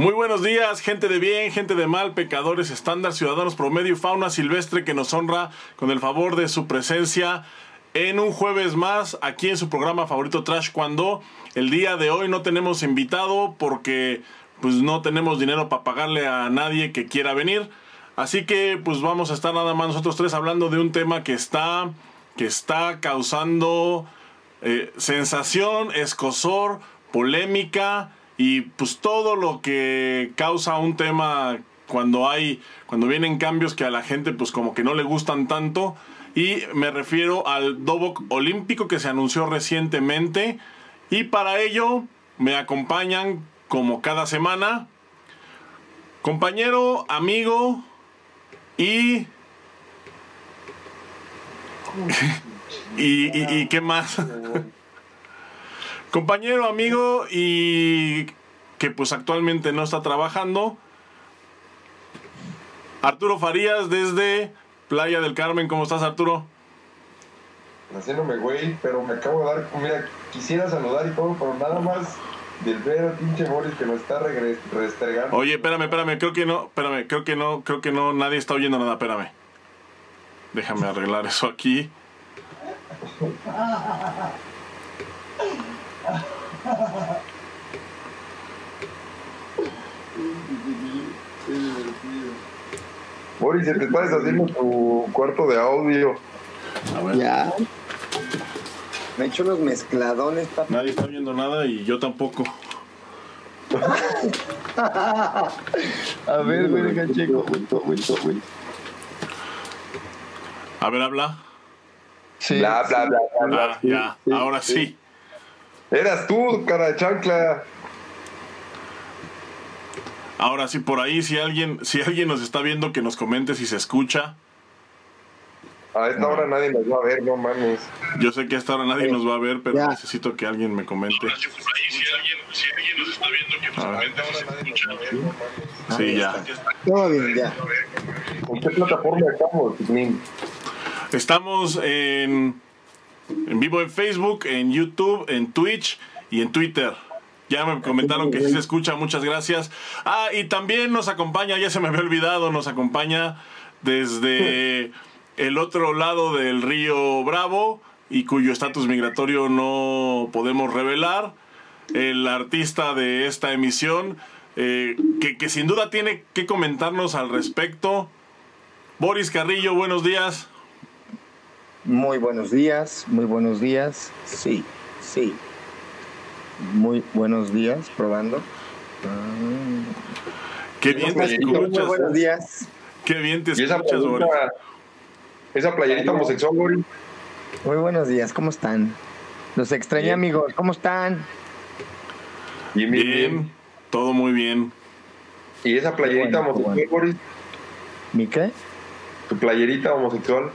Muy buenos días, gente de bien, gente de mal, pecadores estándar, ciudadanos promedio fauna silvestre que nos honra con el favor de su presencia en un jueves más aquí en su programa favorito Trash cuando el día de hoy no tenemos invitado porque pues no tenemos dinero para pagarle a nadie que quiera venir. Así que pues vamos a estar nada más nosotros tres hablando de un tema que está que está causando eh, sensación, escosor, polémica y pues todo lo que causa un tema cuando hay cuando vienen cambios que a la gente pues como que no le gustan tanto. Y me refiero al Dobok olímpico que se anunció recientemente. Y para ello me acompañan como cada semana compañero, amigo y y, y, y qué más compañero, amigo y que pues actualmente no está trabajando. Arturo Farías desde Playa del Carmen, ¿cómo estás Arturo? Haciéndome güey, pero me acabo de dar, mira, quisiera saludar y todo, pero nada más del ver a pinche Boris que nos está restregando. Oye, espérame, espérame, creo que no, espérame, creo que no, creo que no, nadie está oyendo nada, espérame. Déjame arreglar eso aquí. Boris, se te está deshaciendo tu cuarto de audio. A ver, Ya. Me he hecho unos mezcladones, papi. nadie está oyendo nada y yo tampoco. A ver, güey, Cacheco. Aguento, aguento, aguento. A ver, habla. Sí. Bla, bla, bla, bla, bla. Ah, ya, sí, ahora sí. Sí. Eras tú, cara de chancla. Ahora sí, por ahí, si alguien, si alguien nos está viendo, que nos comente si se escucha. A esta hora nadie nos va a ver, no mames. Yo sé que hasta ahora nadie nos va a ver, pero Ya. necesito que alguien me comente. A ver, sí, ya. Todo bien, ya. ¿En qué plataforma estamos, Nin? Estamos en, en vivo en Facebook, en YouTube, en Twitch y en Twitter. Ya me comentaron que sí se escucha, muchas gracias. Ah, y también nos acompaña, ya se me había olvidado, nos acompaña desde el otro lado del río Bravo y cuyo estatus migratorio no podemos revelar. El artista de esta emisión, eh, que, que sin duda tiene que comentarnos al respecto. Boris Carrillo, buenos días. Muy buenos días, muy buenos días. Sí, sí. Muy buenos días, probando. Qué bien te playerita, Muy escuchas. buenos días. Qué bien te Y esa escuchas, Boris. playerita, esa playerita homosexual, Boris. Muy buenos días, ¿cómo están? Los extrañé, Bien. amigos. ¿Cómo están? Bien, bien, bien. Bien, todo muy bien. Y esa playerita Bueno, homosexual, bueno. Boris. ¿Mi qué? Tu playerita homosexual.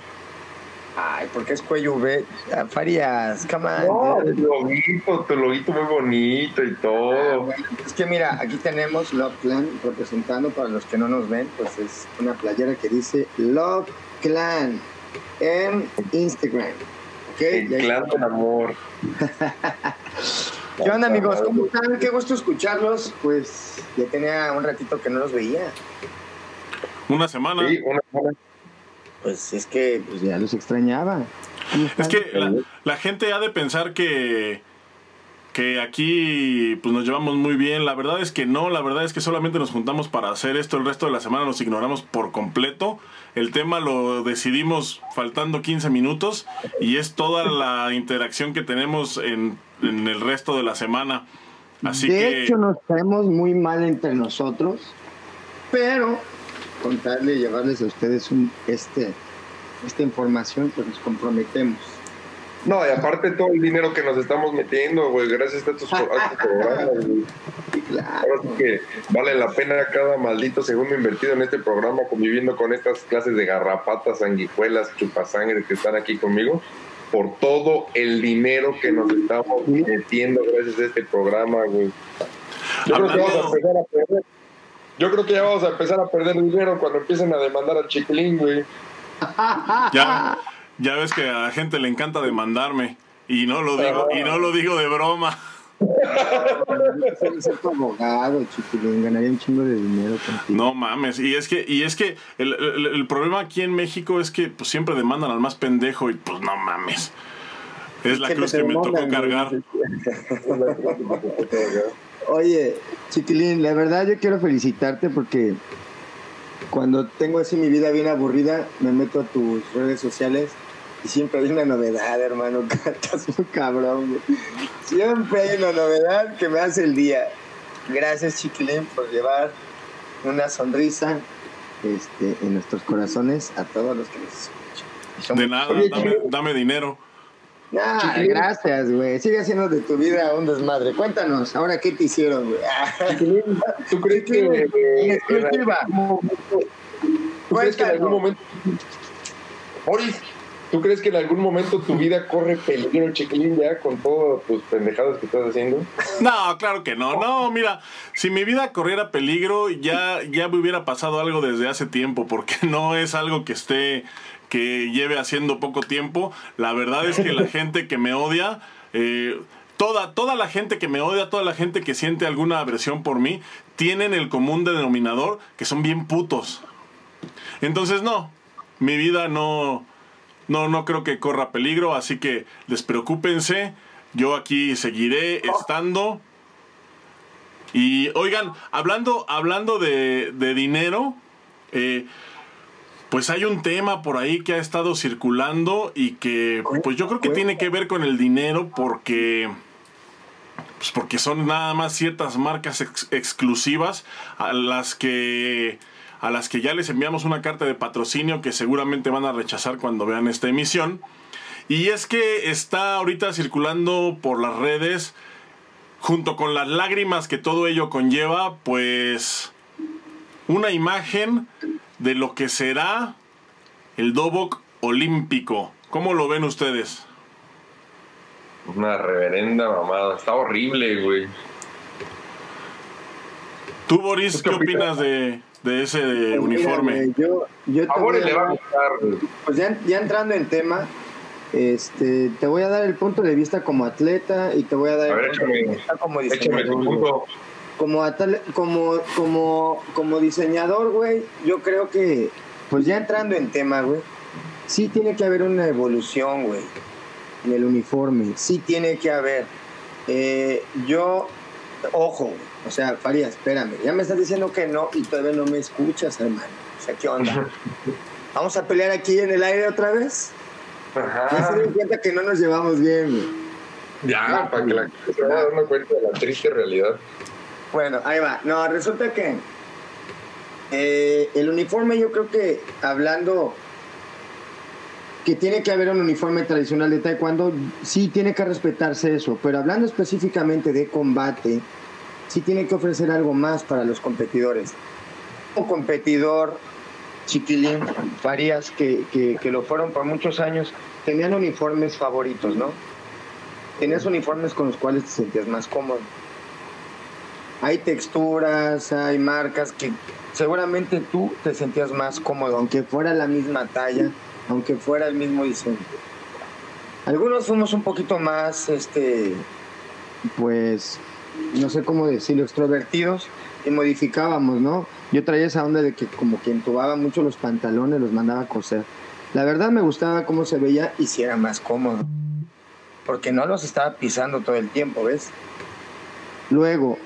Ay, ¿por qué es cuello V? Ah, Farías, come on. No, tu loguito, tu loguito muy bonito y Ah, todo. bueno, es que mira, aquí tenemos Love Clan representando para los que no nos ven, pues es una playera que dice Love Clan en Instagram. ¿Ok? El clan del amor. ¿Qué onda amigos? ¿Cómo están? Qué gusto escucharlos. Pues ya tenía un ratito que no los veía. Una semana. Sí, una buena. Pues es que pues ya los extrañaba. ¿Cómo Es que la, la gente ha de pensar que, que aquí pues nos llevamos muy bien. La verdad es que no, la verdad es que solamente nos juntamos para hacer esto. El resto de la semana nos ignoramos por completo. El tema lo decidimos faltando 15 minutos y es toda la interacción que tenemos en, en el resto de la semana. Así de que... hecho, nos caemos muy mal entre nosotros, pero contarle y llevarles a ustedes un, este, esta información, pues nos comprometemos. No, y aparte todo el dinero que nos estamos metiendo, güey, gracias a estos, a programas, güey. Claro. Ahora sí que vale la pena cada maldito segundo invertido en este programa, conviviendo con estas clases de garrapatas, sanguijuelas, chupasangre que están aquí conmigo, por todo el dinero que nos estamos metiendo gracias a este programa, güey. Yo creo que vamos a empezar a perder. Yo creo que ya vamos a empezar a perder dinero cuando empiecen a demandar al chiquilín, güey. Ya, ya ves que a la gente le encanta demandarme y no lo digo y no lo digo de broma. Soy ser tu abogado, chiquilín. Ganaría un chingo de dinero contigo. No mames, y es que, y es que el, el- el problema aquí en México es que pues, siempre demandan al más pendejo y pues no mames. Es la Que cruz que me tocó cargar. Oye, chiquilín, la verdad yo quiero felicitarte porque cuando tengo así mi vida bien aburrida, me meto a tus redes sociales y siempre hay una novedad, hermano. Estás muy cabrón, güey. Siempre hay una novedad que me hace el día. Gracias, chiquilín, por llevar una sonrisa este, en nuestros corazones a todos los que nos escuchan. Somos- De nada, Oye, dame, dame dinero. Ah, gracias, güey. Sigue haciendo de tu vida un desmadre. Cuéntanos, ahora qué te hicieron, güey. Chiquilín, ¿Tú crees que, exclusiva. ¿Tú crees que en algún momento Boris, ¿tú crees que en algún momento tu vida corre peligro, chiquilín, ya con todas tus pendejadas que estás haciendo? No, claro que no. No, mira, si mi vida corriera peligro, ya, ya me hubiera pasado algo desde hace tiempo, porque no es algo que esté, que lleve haciendo poco tiempo. La verdad es que la gente que me odia, eh, toda, toda la gente que me odia, toda la gente que siente alguna aversión por mí, tienen el común denominador que son bien putos. Entonces, no, mi vida no, no, no creo que corra peligro, así que despreocúpense. Yo aquí seguiré estando. Y oigan, hablando, hablando de, de dinero, eh, pues hay un tema por ahí que ha estado circulando y que pues yo creo que tiene que ver con el dinero porque pues porque son nada más ciertas marcas ex- exclusivas a las que a las que ya les enviamos una carta de patrocinio que seguramente van a rechazar cuando vean esta emisión. Y es que está ahorita circulando por las redes junto con las lágrimas que todo ello conlleva, pues una imagen de lo que será el Dobok olímpico. ¿Cómo lo ven ustedes? Una reverenda mamada. Está horrible, güey. Tú, Boris, ¿Tú qué ¿qué opinas de, de ese uniforme? Mira, yo, yo A Boris le va a gustar. Pues ya, ya entrando en tema, este, te voy a dar el punto de vista como atleta y te voy a dar A el ver, punto de échame- vista como Échame tu punto. Como, atle- como, como, como diseñador, güey, yo creo que, pues ya entrando en tema, güey, sí tiene que haber una evolución, güey, en el uniforme, sí tiene que haber. Eh, yo, ojo, güey, o sea, Farías, espérame, ya me estás diciendo que no y todavía no me escuchas, hermano. O sea, ¿qué onda? ¿Vamos a pelear aquí en el aire otra vez? Ya se Ajá. dieron cuenta que no nos llevamos bien, güey. Ya, para que la gente se vaya dando cuenta de la triste realidad. Bueno, ahí va. No, resulta que eh, el uniforme yo creo que hablando que tiene que haber un uniforme tradicional de taekwondo, sí tiene que respetarse eso, pero hablando específicamente de combate, sí tiene que ofrecer algo más para los competidores. Un competidor, Chiquilín, Farías, que, que, que lo fueron por muchos años, tenían uniformes favoritos, ¿no? Tenías uniformes con los cuales te sentías más cómodo hay texturas, hay marcas que seguramente tú te sentías más cómodo, aunque fuera la misma talla, aunque fuera el mismo diseño. Algunos fuimos un poquito más, este, pues, no sé cómo decirlo, extrovertidos y modificábamos, ¿no? Yo traía esa onda de que como que entubaba mucho los pantalones, los mandaba a coser. La verdad me gustaba cómo se veía y si era más cómodo. Porque no los estaba pisando todo el tiempo, ¿ves? Luego,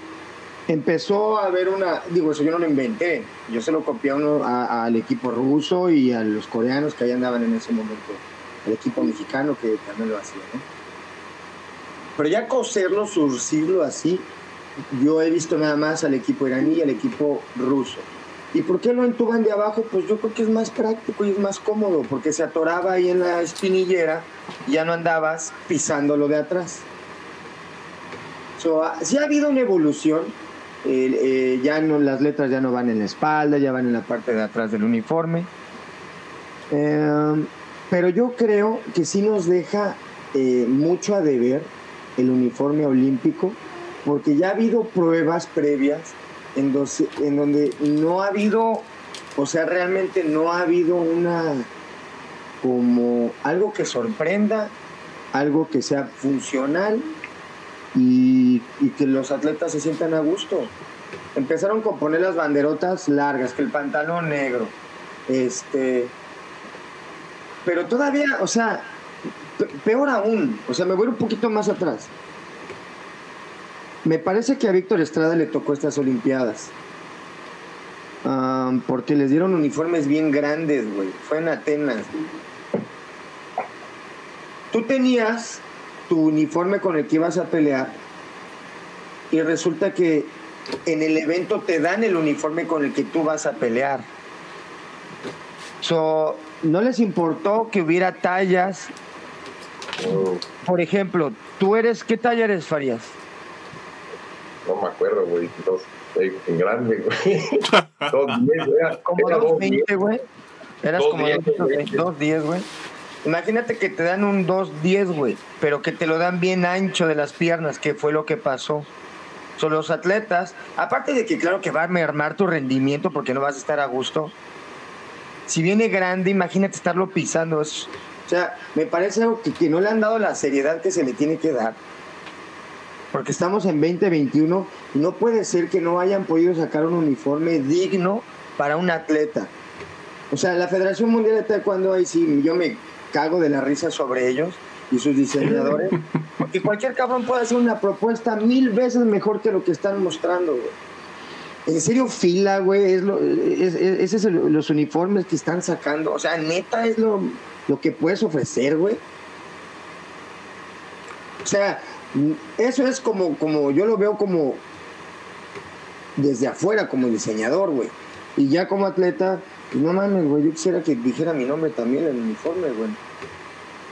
empezó a haber una, digo, eso yo no lo inventé, yo se lo copié a uno, a- al equipo ruso y a los coreanos que ahí andaban en ese momento, al equipo mexicano que también lo hacía, ¿no? Pero ya coserlo, surcirlo así, yo he visto nada más al equipo iraní y al equipo ruso. ¿Y por qué lo entuban de abajo? Pues yo creo que es más práctico y es más cómodo, porque se atoraba ahí en la espinillera y ya no andabas pisándolo de atrás. So, ah, sí ha habido una evolución. Eh, ya no, las letras ya no van en la espalda, ya van en la parte de atrás del uniforme. Eh, pero yo creo que sí nos deja eh, mucho a deber el uniforme olímpico, porque ya ha habido pruebas previas en donde no ha habido, o sea, realmente no ha habido una como algo que sorprenda, algo que sea funcional y que los atletas se sientan a gusto. Empezaron con poner las banderotas largas, que el pantalón negro. Este. Pero todavía, o sea, peor aún, o sea, me voy un poquito más atrás. Me parece que a Víctor Estrada le tocó estas Olimpiadas. porque les dieron uniformes bien grandes, güey. Fue en Atenas. Tú tenías tu uniforme con el que ibas a pelear y resulta que en el evento te dan el uniforme con el que tú vas a pelear. So, no les importó que hubiera tallas. Por ejemplo, tú eres, ¿qué talla eres, Farías? No me acuerdo, güey. Dos, en grande, güey. dos diez, güey. Como dos veinte, güey. Eras como dos diez, güey. Imagínate que te dan un 2-10, güey, pero que te lo dan bien ancho de las piernas, que fue lo que pasó. Son los atletas, aparte de que claro que va a mermar tu rendimiento porque no vas a estar a gusto. Si viene grande, imagínate estarlo pisando. o sea, me parece algo que, que no le han dado la seriedad que se le tiene que dar. Porque estamos en 2021 y no puede ser que no hayan podido sacar un uniforme digno para un atleta. O sea, la Federación Mundial de Taekwondo ahí sí, yo me cago de la risa sobre ellos y sus diseñadores. Porque cualquier cabrón puede hacer una propuesta mil veces mejor que lo que están mostrando, En serio, fila, güey, es lo, es, es, los uniformes que están sacando. O sea, neta es lo, lo que puedes ofrecer, güey. O sea, eso es como, como, yo lo veo como desde afuera, como diseñador, güey. Y ya como atleta, no mames, güey, yo quisiera que dijera mi nombre también en el uniforme, güey.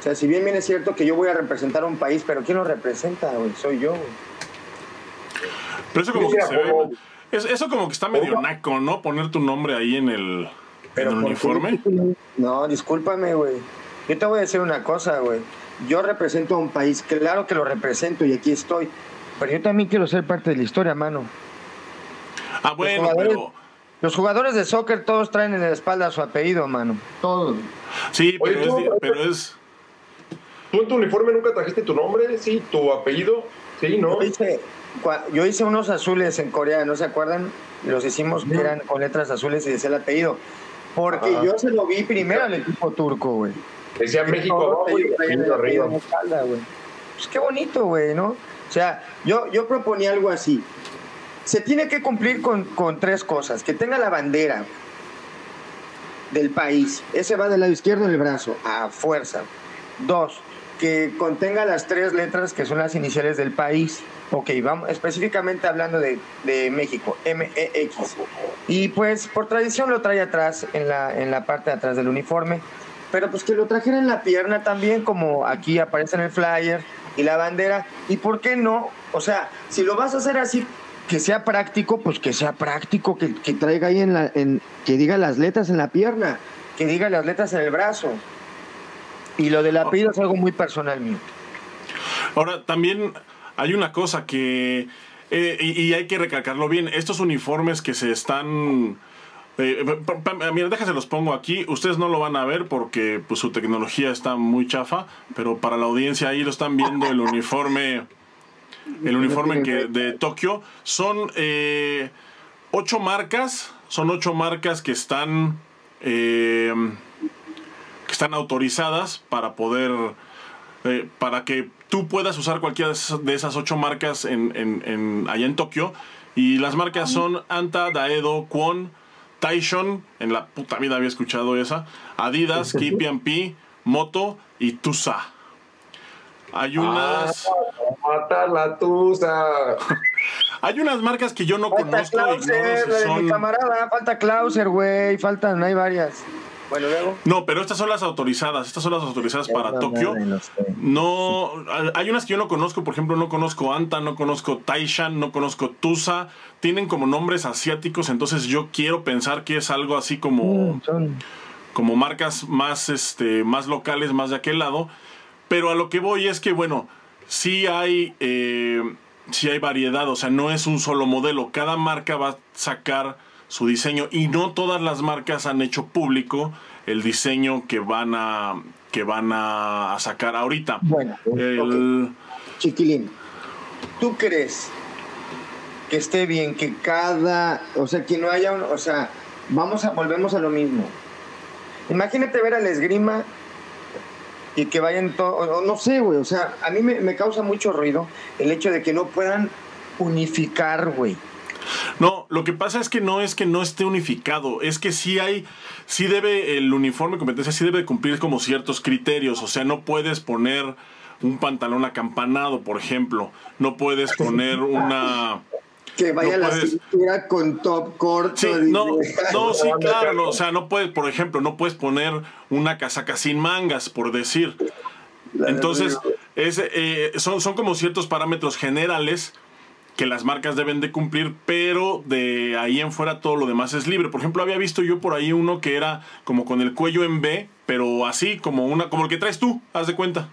O sea, si bien bien es cierto que yo voy a representar a un país, pero ¿quién lo representa, güey? Soy yo, güey. Pero eso como que se ve, eso como que está medio naco, ¿no? Poner tu nombre ahí en el, en el uniforme. No, discúlpame, güey. Yo te voy a decir una cosa, güey. Yo represento a un país, claro que lo represento y aquí estoy. Pero yo también quiero ser parte de la historia, mano. Ah, bueno, pero los jugadores de soccer todos traen en la espalda su apellido, mano. Todos. Sí, pero, es, ¿Tú en tu uniforme nunca trajiste tu nombre? Sí, tu apellido. Sí, ¿no? Yo hice, unos azules en Corea, ¿no se acuerdan? Los hicimos que eran con letras azules y decía el apellido. Porque yo se lo vi primero al equipo turco, güey. Decía México arriba. Pues qué bonito, güey, ¿no? O sea, yo, yo proponía algo así se tiene que cumplir con, tres cosas. Que tenga la bandera del país. Ese va del lado izquierdo en el brazo, a fuerza. Dos, que contenga las tres letras que son las iniciales del país. Ok, vamos, específicamente hablando de, México, MEX. Y pues por tradición lo trae atrás, en la, en la parte de atrás del uniforme. Pero pues que lo trajera en la pierna también, como aquí aparece en el flyer, y la bandera. ¿Y por qué no? O sea, si lo vas a hacer así, que sea práctico, pues que sea práctico, que, traiga ahí en la, en, que diga las letras en la pierna, que diga las letras en el brazo. Y lo del apellido es algo muy personal mío. Ahora, también hay una cosa que, eh, y, hay que recalcarlo bien, estos uniformes que se están... Eh, mira, déjense los pongo aquí. Ustedes no lo van a ver porque pues, su tecnología está muy chafa, pero para la audiencia ahí lo están viendo el uniforme el uniforme que, de Tokio. Son eh, ocho marcas, son ocho marcas que están, eh, que están autorizadas para poder, eh, para que tú puedas usar cualquiera de esas ocho marcas en, en, allá en Tokio. Y las marcas son Anta, Daedo, Kwon, Taishon, en la puta vida había escuchado esa, Adidas, KPMP, Moto y Tusa. Hay unas. mata la tusa. hay unas marcas que yo no falta conozco. Clauser, son... mi camarada, falta Clauser, güey. Faltan, hay varias. Bueno, luego. No, pero estas son las autorizadas. Estas son las autorizadas para Tokio. No, hay unas que yo no conozco. Por ejemplo, no conozco Anta, no conozco Taishan, no conozco Tusa. Tienen como nombres asiáticos. Entonces yo quiero pensar que es algo así como. Mm, como marcas más, este, más locales, más de aquel lado. Pero a lo que voy es que, bueno, sí hay, eh, sí hay variedad, o sea, no es un solo modelo. Cada marca va a sacar su diseño y no todas las marcas han hecho público el diseño que van a, que van a, sacar ahorita. Bueno, el... Chiquilín, ¿tú crees que esté bien, que cada, o sea, que no haya, un, o sea, vamos a, volvemos a lo mismo. Imagínate ver al esgrima y que vayan todo, no sé, güey, o sea, a mí me, me causa mucho ruido el hecho de que no puedan unificar, güey. No, lo que pasa es que no es que no esté unificado, es que sí hay, sí debe, el uniforme de competencia sí debe cumplir como ciertos criterios, o sea, no puedes poner un pantalón acampanado, por ejemplo, no puedes poner una... Que vaya la cintura con top corto. Sí, no, no, sí, claro, no, o sea, no puedes, por ejemplo, no puedes poner una casaca sin mangas, por decir. Entonces, es, eh, son, son como ciertos parámetros generales que las marcas deben de cumplir, pero de ahí en fuera todo lo demás es libre. Por ejemplo, había visto yo por ahí uno que era como con el cuello en B, pero así como una como el que traes tú, haz de cuenta.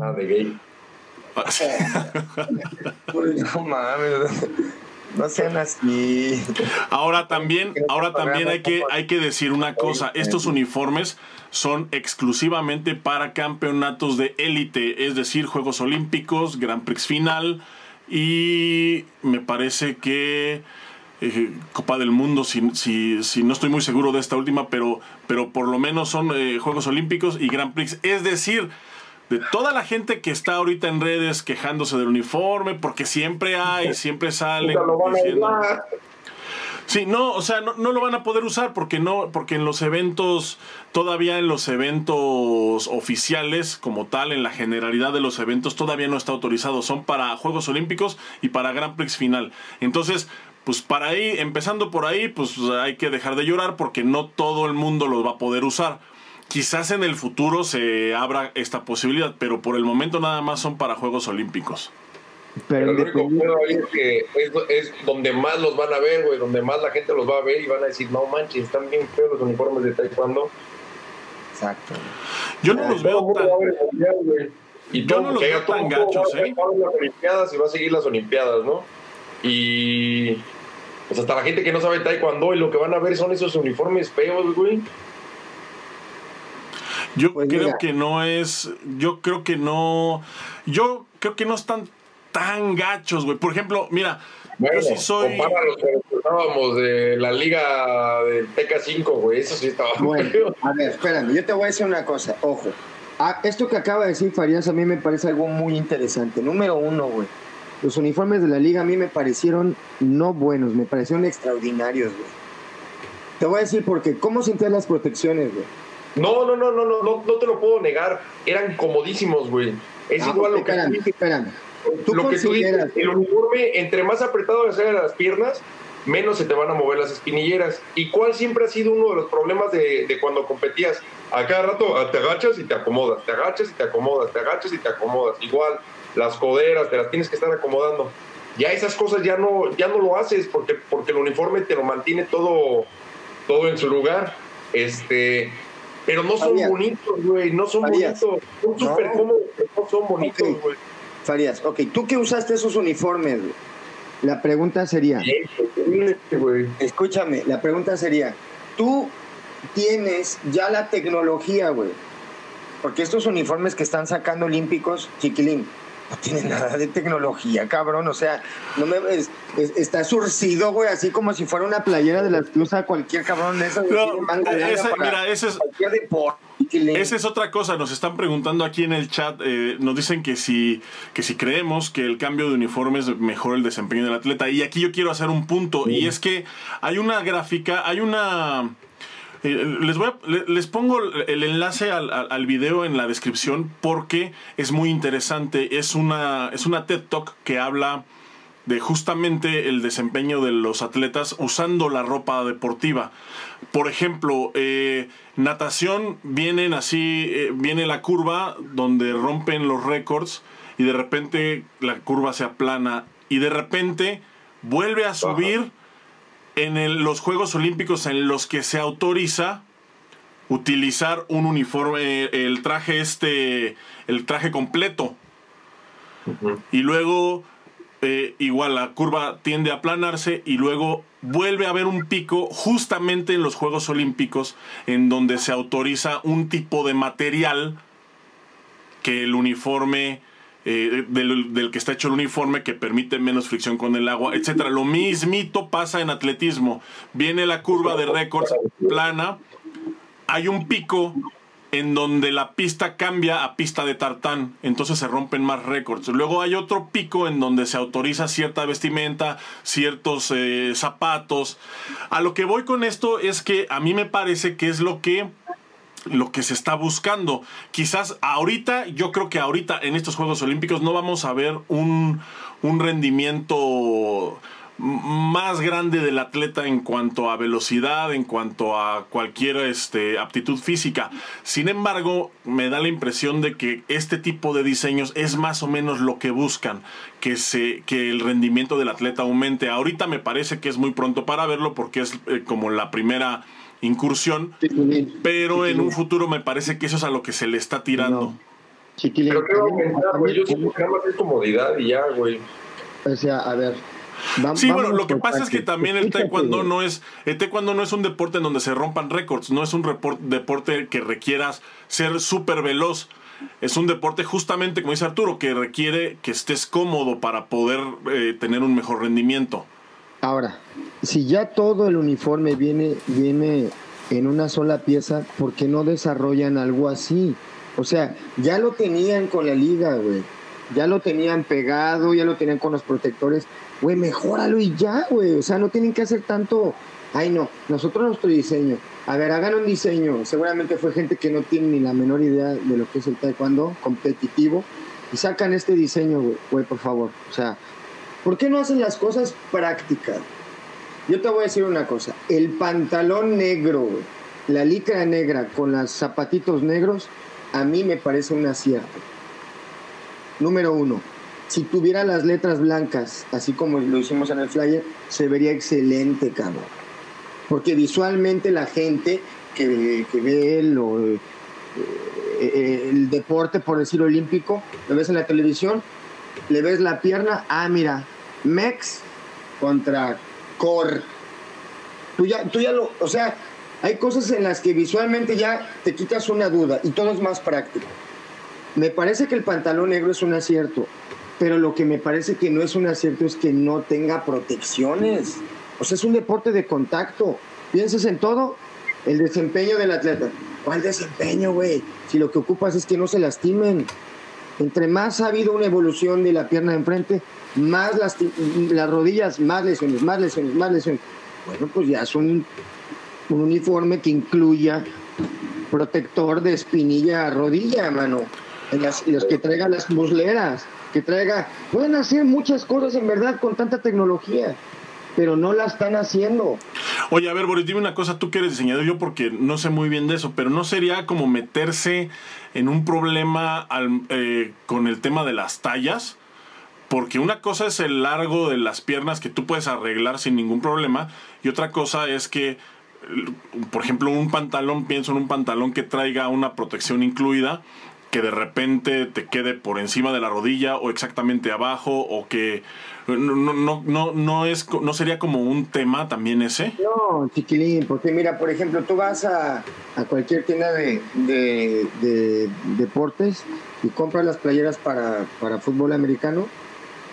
Ah, de gay. no mames. No sean así. Ahora también, ahora también hay que, hay que decir una cosa. Estos uniformes son exclusivamente para campeonatos de élite, es decir, Juegos Olímpicos, Grand Prix final y me parece que eh, Copa del Mundo, si, si, si, no estoy muy seguro de esta última, pero, pero por lo menos son eh, Juegos Olímpicos y Grand Prix. Es decir, de toda la gente que está ahorita en redes quejándose del uniforme, porque siempre hay, siempre salen diciendo... Sí, no, o sea, no, lo van a poder usar porque no, porque en los eventos, todavía en los eventos oficiales, como tal, en la generalidad de los eventos, todavía no está autorizado. Son para Juegos Olímpicos y para Grand Prix final. Entonces, pues para ahí, empezando por ahí, pues hay que dejar de llorar porque no todo el mundo los va a poder usar. Quizás en el futuro se abra esta posibilidad, pero por el momento nada más son para Juegos Olímpicos. Pero, el único pedo ahí es que es, donde más los van a ver, güey, donde más la gente los va a ver y van a decir, no manches, están bien feos los uniformes de taekwondo. Exacto. Yo no los veo tan... Y Yo no los veo tan gachos, ¿eh? las Olimpiadas y va a seguir las Olimpiadas, ¿no? Y... Pues hasta la gente que no sabe taekwondo y lo que van a ver son esos uniformes feos, güey. Yo pues creo que no es, yo creo que no, yo creo que no están tan gachos, güey. Por ejemplo, mira, yo sí soy. Compara los que estábamos de la liga del TK5, güey. Eso sí estaba. Bueno, a ver, espérame, yo te voy a decir una cosa, ojo. Ah, esto que acaba de decir Farías a mí me parece algo muy interesante. Número uno, güey. Los uniformes de la liga a mí me parecieron no buenos, me parecieron extraordinarios, güey. Te voy a decir porque, ¿cómo sentías las protecciones, güey? No, no, no, no, no, no, no te lo puedo negar. Eran comodísimos, güey. Es ah, igual lo que. Espérame, espérame lo que tú dices, el uniforme, entre más apretado sea las piernas, menos se te van a mover las espinilleras. ¿Y cuál siempre ha sido uno de los problemas de, de, cuando competías? A cada rato ah, te agachas y te acomodas, te agachas y te acomodas, te agachas y te acomodas. Igual, las coderas, te las tienes que estar acomodando. Ya esas cosas ya no, ya no lo haces porque, porque el uniforme te lo mantiene todo, todo en su lugar. Este, pero no son bonitos, güey, no son bonitos. Son súper cómodos, no son bonitos, güey. Farías, ok, tú que usaste esos uniformes, la pregunta sería, escúchame, la pregunta sería, tú tienes ya la tecnología, güey, porque estos uniformes que están sacando olímpicos, chiquilín, no tienen nada de tecnología, cabrón. O sea, no me está surcido, güey, así como si fuera una playera de las que usa cualquier cabrón de eso. mira, ese es, esa es otra cosa, nos están preguntando aquí en el chat, eh, nos dicen que si, que si creemos que el cambio de uniformes mejora el desempeño del atleta. Y aquí yo quiero hacer un punto, y es que hay una gráfica, hay una... Eh, les, voy les pongo el enlace al, al, video en la descripción porque es muy interesante. Es una, es una TED Talk que habla de justamente el desempeño de los atletas usando la ropa deportiva. Por ejemplo, eh, natación vienen así, eh, viene la curva donde rompen los récords y de repente la curva se aplana y de repente vuelve a subir en los Juegos Olímpicos en los que se autoriza utilizar un uniforme, el traje este, el traje completo. Y luego eh, igual la curva tiende a aplanarse y luego vuelve a haber un pico justamente en los Juegos Olímpicos en donde se autoriza un tipo de material que el uniforme eh, del, del, que está hecho el uniforme que permite menos fricción con el agua, etcétera. Lo mismito pasa en atletismo. Viene la curva de récords plana, hay un pico en donde la pista cambia a pista de tartán, entonces se rompen más récords. Luego hay otro pico en donde se autoriza cierta vestimenta, ciertos eh, zapatos. A lo que voy con esto es que a mí me parece que es lo que lo que se está buscando. Quizás ahorita, yo creo que ahorita en estos Juegos Olímpicos no vamos a ver un, un rendimiento más grande del atleta en cuanto a velocidad, en cuanto a cualquier este, aptitud física. Sin embargo, me da la impresión de que este tipo de diseños es más o menos lo que buscan, que, se, que el rendimiento del atleta aumente. Ahorita me parece que es muy pronto para verlo porque es eh, como la primera incursión, pero en un futuro me parece que eso es a lo que se le está tirando. Pero que va a aumentar, güey. Yo siento que nada más es comodidad y ya, güey. O sea, a ver, sí, bueno, lo que pasa es que también el taekwondo no es el taekwondo no es un deporte en donde se rompan récords, no es un deporte que requieras ser súper veloz. Es un deporte justamente, como dice Arturo, que requiere que estés cómodo para poder eh, tener un mejor rendimiento. Ahora, si ya todo el uniforme viene, viene en una sola pieza, ¿por qué no desarrollan algo así? O sea, ya lo tenían con la liga, güey. Ya lo tenían pegado, ya lo tenían con los protectores güey, mejóralo y ya, güey. O sea, no tienen que hacer tanto. Ay, no, nosotros nuestro diseño. A ver, hagan un diseño. Seguramente fue gente que no tiene ni la menor idea de lo que es el taekwondo competitivo. Y sacan este diseño, güey, por favor. O sea, ¿por qué no hacen las cosas prácticas? Yo te voy a decir una cosa. El pantalón negro, güey, la licra negra con los zapatitos negros, a mí me parece un acierto. Número uno si tuviera las letras blancas, así como lo hicimos en el flyer, se vería excelente, cabrón. Porque visualmente la gente que, ve eh, eh, el deporte, por decir olímpico, lo ves en la televisión, le ves la pierna, ah, mira, Mex contra Cor. Tú ya, tú ya lo, o sea, hay cosas en las que visualmente ya te quitas una duda y todo es más práctico. Me parece que el pantalón negro es un acierto pero lo que me parece que no es un acierto es que no tenga protecciones. O sea, es un deporte de contacto. Piensas en todo, el desempeño del atleta. ¿Cuál desempeño, güey? Si lo que ocupas es que no se lastimen. Entre más ha habido una evolución de la pierna de enfrente, más las, las rodillas, más lesiones, más lesiones, más lesiones. Bueno, pues ya es un, un uniforme que incluya protector de espinilla a rodilla, mano. En las, los que traigan las musleras que traiga. Pueden hacer muchas cosas en verdad con tanta tecnología, pero no la están haciendo. Oye, a ver, Boris, dime una cosa, tú que eres diseñador, yo porque no sé muy bien de eso, pero ¿no sería como meterse en un problema eh, con el tema de las tallas? Porque una cosa es el largo de las piernas que tú puedes arreglar sin ningún problema, y otra cosa es que, por ejemplo, un pantalón, pienso en un pantalón que traiga una protección incluida, que de repente te quede por encima de la rodilla o exactamente abajo o que no, no, no, no, es, no sería como un tema también ese? No, chiquilín, porque mira, por ejemplo, tú vas a, a cualquier tienda de, de, deportes y compras las playeras para, para fútbol americano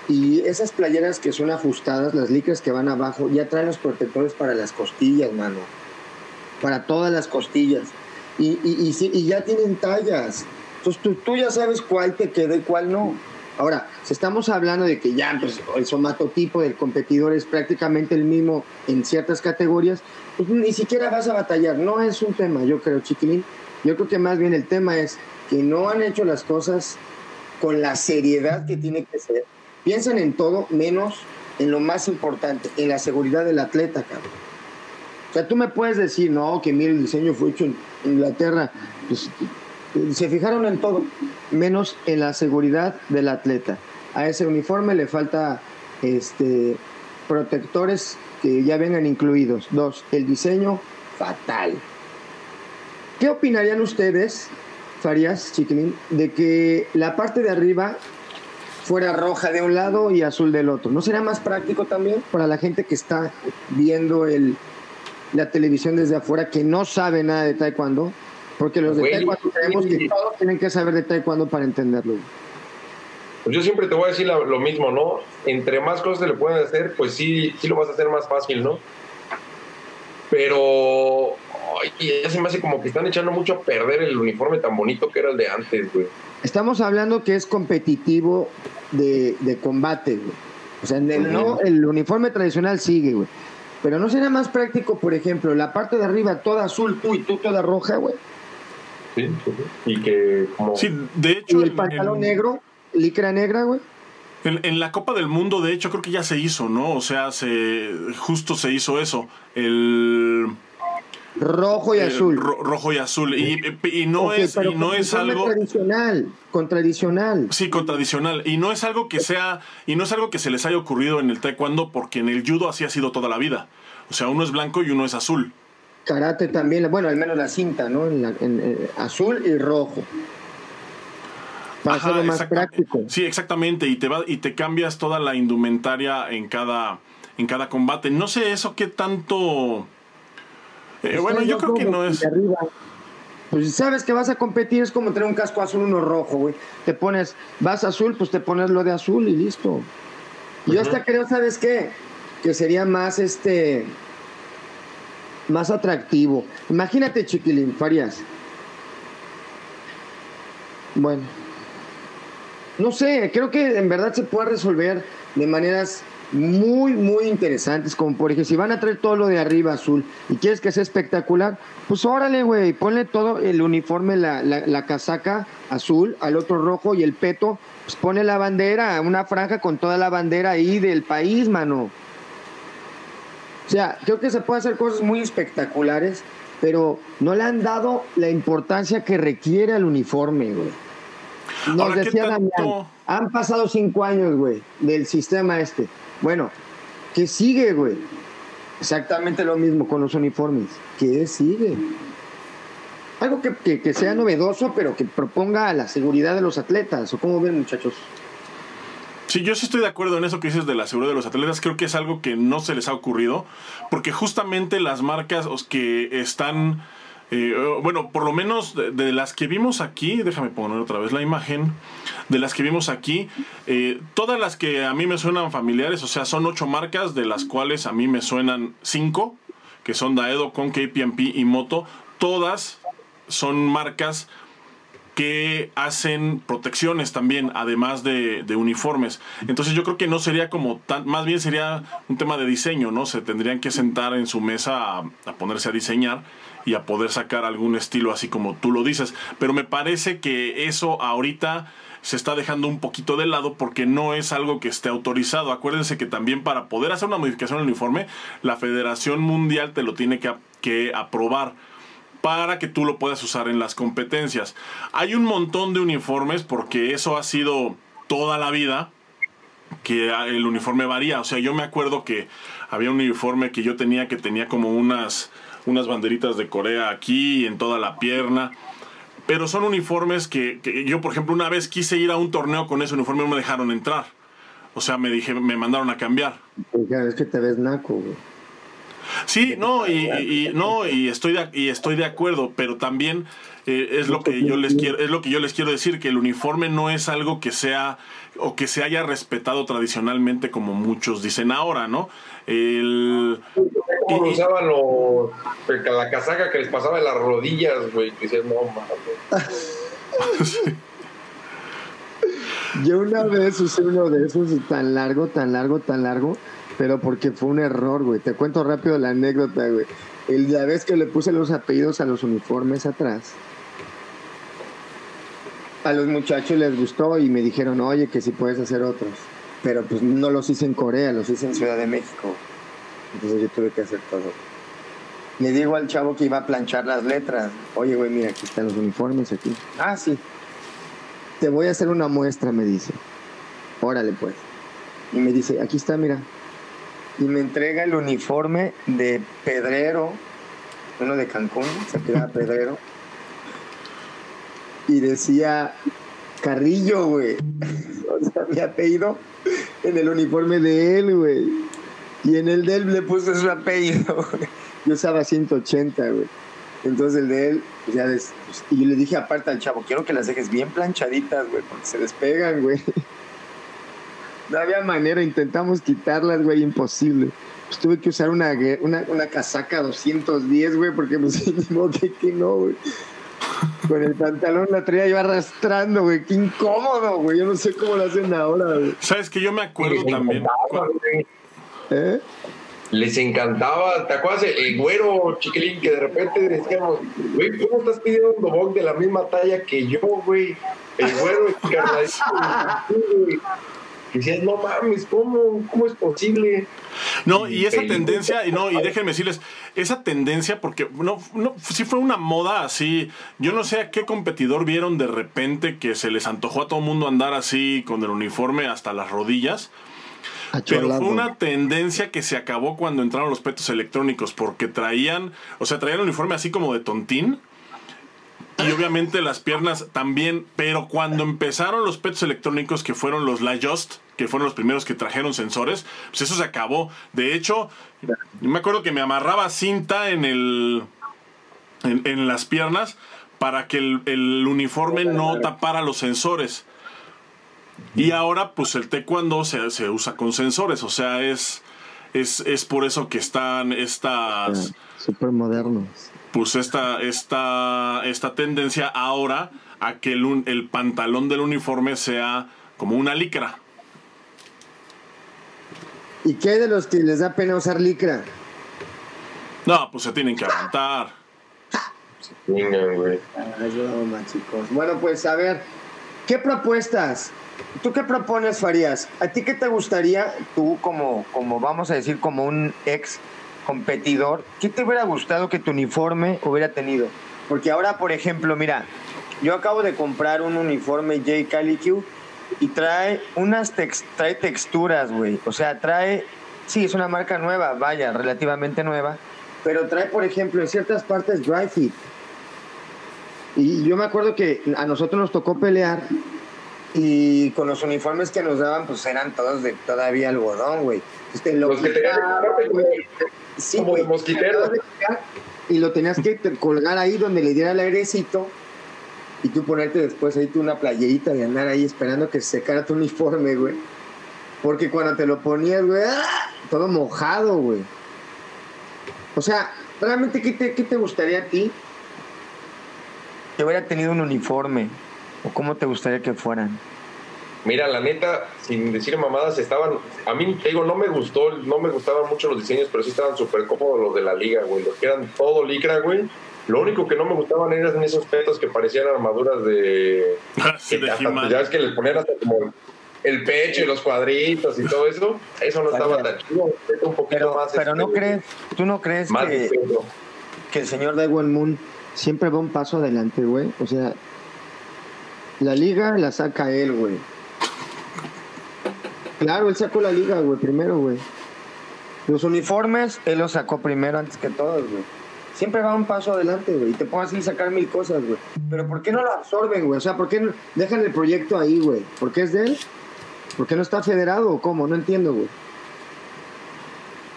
y esas playeras que son ajustadas, las licras que van abajo, ya traen los protectores para las costillas, mano. Para todas las costillas. Y, y, y, y ya tienen tallas. Entonces tú, ya sabes cuál te queda y cuál no. Ahora, si estamos hablando de que ya pues, el somatotipo del competidor es prácticamente el mismo en ciertas categorías, pues ni siquiera vas a batallar. No es un tema, yo creo, chiquilín. Yo creo que más bien el tema es que no han hecho las cosas con la seriedad que tiene que ser. Piensan en todo menos en lo más importante, en la seguridad del atleta, cabrón. O sea, tú me puedes decir, no, que mire, el diseño fue hecho en Inglaterra. Pues se fijaron en todo, menos en la seguridad del atleta. A ese uniforme le falta este, protectores que ya vengan incluidos. Dos, el diseño fatal. ¿Qué opinarían ustedes, Farías, Chiquilín, de que la parte de arriba fuera roja de un lado y azul del otro? ¿No sería más práctico también para la gente que está viendo el, la televisión desde afuera, que no sabe nada de taekwondo? Porque los de taekwondo creemos que todos tienen que saber de taekwondo para entenderlo. Pues yo siempre te voy a decir lo mismo, ¿no? Entre más cosas se le pueden hacer, pues sí, sí lo vas a hacer más fácil, ¿no? Pero ya se me hace como que están echando mucho a perder el uniforme tan bonito que era el de antes, güey. Estamos hablando que es competitivo de, combate, güey. O sea, el, no, el uniforme tradicional sigue, güey. Pero no sería más práctico, por ejemplo, la parte de arriba toda azul, tú y tú toda roja, güey. Sí, y que como... Sí, de hecho... Y el pantalón negro, licra negra, güey. En, la Copa del Mundo, de hecho, creo que ya se hizo, ¿no? O sea, se justo se hizo eso. El rojo y azul. rojo y azul. Y, no es, y no es algo. Tradicional, con tradicional. Sí, con tradicional. Y no es algo que sea. Y no es algo que se les haya ocurrido en el taekwondo, porque en el judo así ha sido toda la vida. O sea, uno es blanco y uno es azul. Karate también, bueno, al menos la cinta, ¿no? En, eh, azul y rojo para más práctico. Sí, exactamente, y te va, y te cambias toda la indumentaria en cada, en cada combate. No sé eso qué tanto. Eh, bueno, yo creo que no es. Pues sabes que vas a competir, es como tener un casco azul, uno rojo, güey. Te pones, vas azul, pues te pones lo de azul y listo. Yo hasta creo, ¿sabes qué? Que sería más este. Más atractivo. Imagínate, chiquilín, Farías. Bueno, no sé, creo que en verdad se puede resolver de maneras muy, muy interesantes, como por ejemplo, si van a traer todo lo de arriba azul y quieres que sea espectacular, pues órale, güey, ponle todo el uniforme, la, la, casaca azul, al otro rojo y el peto, pues pone la bandera, una franja con toda la bandera ahí del país, mano. O sea, creo que se puede hacer cosas muy espectaculares, pero no le han dado la importancia que requiere al uniforme, güey. Nos decía Damián, han pasado cinco años, güey, del sistema este. Bueno, ¿qué sigue, güey? Exactamente lo mismo con los uniformes. ¿Qué sigue? Algo que, que, sea novedoso, pero que proponga la seguridad de los atletas. ¿O cómo ven, muchachos? Sí, yo sí estoy de acuerdo en eso que dices de la seguridad de los atletas. Creo que es algo que no se les ha ocurrido, porque justamente las marcas que están eh, bueno, por lo menos de, las que vimos aquí, déjame poner otra vez la imagen, de las que vimos aquí, eh, todas las que a mí me suenan familiares, o sea, son ocho marcas, de las cuales a mí me suenan cinco, que son Daedo, Con, KPMP y Moto, todas son marcas que hacen protecciones también, además de, uniformes. Entonces yo creo que no sería como tan, más bien sería un tema de diseño, ¿no? Se tendrían que sentar en su mesa a ponerse a diseñar y a poder sacar algún estilo así como tú lo dices. Pero me parece que eso ahorita se está dejando un poquito de lado porque no es algo que esté autorizado. Acuérdense que también para poder hacer una modificación el uniforme, la Federación Mundial te lo tiene que, que aprobar para que tú lo puedas usar en las competencias. Hay un montón de uniformes porque eso ha sido toda la vida que el uniforme varía. O sea, yo me acuerdo que había un uniforme que yo tenía que tenía como unas unas banderitas de Corea aquí y en toda la pierna. Pero son uniformes que, yo, por ejemplo, una vez quise ir a un torneo con ese uniforme y no me dejaron entrar. O sea, me dije, me mandaron a cambiar. Es que te ves naco, güey. Sí, no, y, no, y estoy de, y estoy de acuerdo, pero también eh, es lo que yo les quiero, es lo que yo les quiero decir, que el uniforme no es algo que sea o que se haya respetado tradicionalmente como muchos dicen ahora, ¿no? El ¿Cómo usaban los, la casaca que les pasaba en las rodillas, güey? Que decían, no, Yo una vez usé uno de esos tan largo, tan largo, tan largo, pero porque fue un error, güey. Te cuento rápido la anécdota, güey. La vez que le puse los apellidos a los uniformes atrás, a los muchachos les gustó y me dijeron, oye, que si puedes hacer otros. Pero pues no los hice en Corea, los hice en Ciudad de México. Entonces yo tuve que hacer todo. Le digo al chavo que iba a planchar las letras. Oye, güey, mira, aquí están los uniformes aquí. Ah, sí. Te voy a hacer una muestra, me dice. Órale, pues. Y me dice, aquí está, mira. Y me entrega el uniforme de pedrero, uno de Cancún, se queda pedrero. Y decía Carrillo, güey. O sea, mi apellido en el uniforme de él, güey. Y en el de él le puse su apellido, Yo usaba 180, güey. Entonces el de él, ya des, y yo le dije aparte al chavo, quiero que las dejes bien planchaditas, güey, porque se despegan, güey. No había manera, intentamos quitarlas, güey, imposible. Pues tuve que usar una, una, una casaca 210, güey, porque me no, que, que no, güey. Con el pantalón la traía yo arrastrando, güey. Qué incómodo, güey. Yo no sé cómo lo hacen ahora, güey. ¿Sabes que Yo me acuerdo también. ¿Eh? Les encantaba, ¿te acuerdas? El güero chiquilín que de repente decíamos, güey, ¿cómo estás pidiendo un dobón de la misma talla que yo, güey? El güero güey. Y decías, no mames, ¿cómo, ¿cómo es posible? No, y esa tendencia, y no, y déjenme decirles, esa tendencia, porque no, no, sí fue una moda así. Yo no sé a qué competidor vieron de repente que se les antojó a todo el mundo andar así con el uniforme hasta las rodillas. Pero fue una tendencia que se acabó cuando entraron los petos electrónicos, porque traían, o sea, traían el uniforme así como de tontín. Y obviamente las piernas también, pero cuando empezaron los petos electrónicos, que fueron los Just, que fueron los primeros que trajeron sensores, pues eso se acabó. De hecho, me acuerdo que me amarraba cinta en el. en, las piernas para que el, el uniforme no tapara los sensores. Y ahora, pues el taekwondo se, se usa con sensores, o sea, es, es, es por eso que están estas... Súper modernos. Pues esta, esta, esta tendencia ahora a que el, el pantalón del uniforme sea como una licra. ¿Y qué de los que les da pena usar licra? No, pues se tienen que aguantar. Venga, güey. Bueno, pues a ver, ¿qué propuestas ¿Tú qué propones, Farías? ¿A ti qué te gustaría, tú como, como vamos a decir, como un ex competidor, qué te hubiera gustado que tu uniforme hubiera tenido? Porque ahora, por ejemplo, mira, yo acabo de comprar un uniforme J. Calicu y trae unas trae texturas, güey. O sea, trae, sí, es una marca nueva, vaya, relativamente nueva, pero trae, por ejemplo, en ciertas partes dry fit. Y yo me acuerdo que a nosotros nos tocó pelear y con los uniformes que nos daban, pues eran todos de todavía algodón, güey. Este, los que tenían sí, como de mosquitero. Y lo tenías que colgar ahí donde le diera el airecito y tú ponerte después ahí tú una playerita y andar ahí esperando que se secara tu uniforme, güey. Porque cuando te lo ponías, güey, ¡ah! todo mojado, güey. O sea, realmente, ¿qué te, ¿qué te gustaría a ti? Que hubiera tenido un uniforme ¿O cómo te gustaría que fueran? Mira, la neta, sin decir mamadas, estaban. A mí, te digo, no me gustó, no me gustaban mucho los diseños, pero sí estaban súper cómodos los de la liga, güey. Los que eran todo licra, güey. Lo único que no me gustaban eran esos petos que parecían armaduras de. Sí, de ya es que les ponían hasta como el pecho y los cuadritos y todo eso. Eso no estaba tan chido. Un poquito pero, más. Pero no este, crees, tú no crees que, que el señor Daewon Moon siempre va un paso adelante, güey. O sea, la liga la saca él, güey. Claro, él sacó la liga, güey, primero, güey. Los uniformes, él los sacó primero antes que todos, güey. Siempre va un paso adelante, güey. Y te puedo así sacar mil cosas, güey. Pero ¿por qué no lo absorben, güey? O sea, ¿por qué no dejan el proyecto ahí, güey? ¿Por qué es de él? ¿Por qué no está federado o cómo? No entiendo, güey.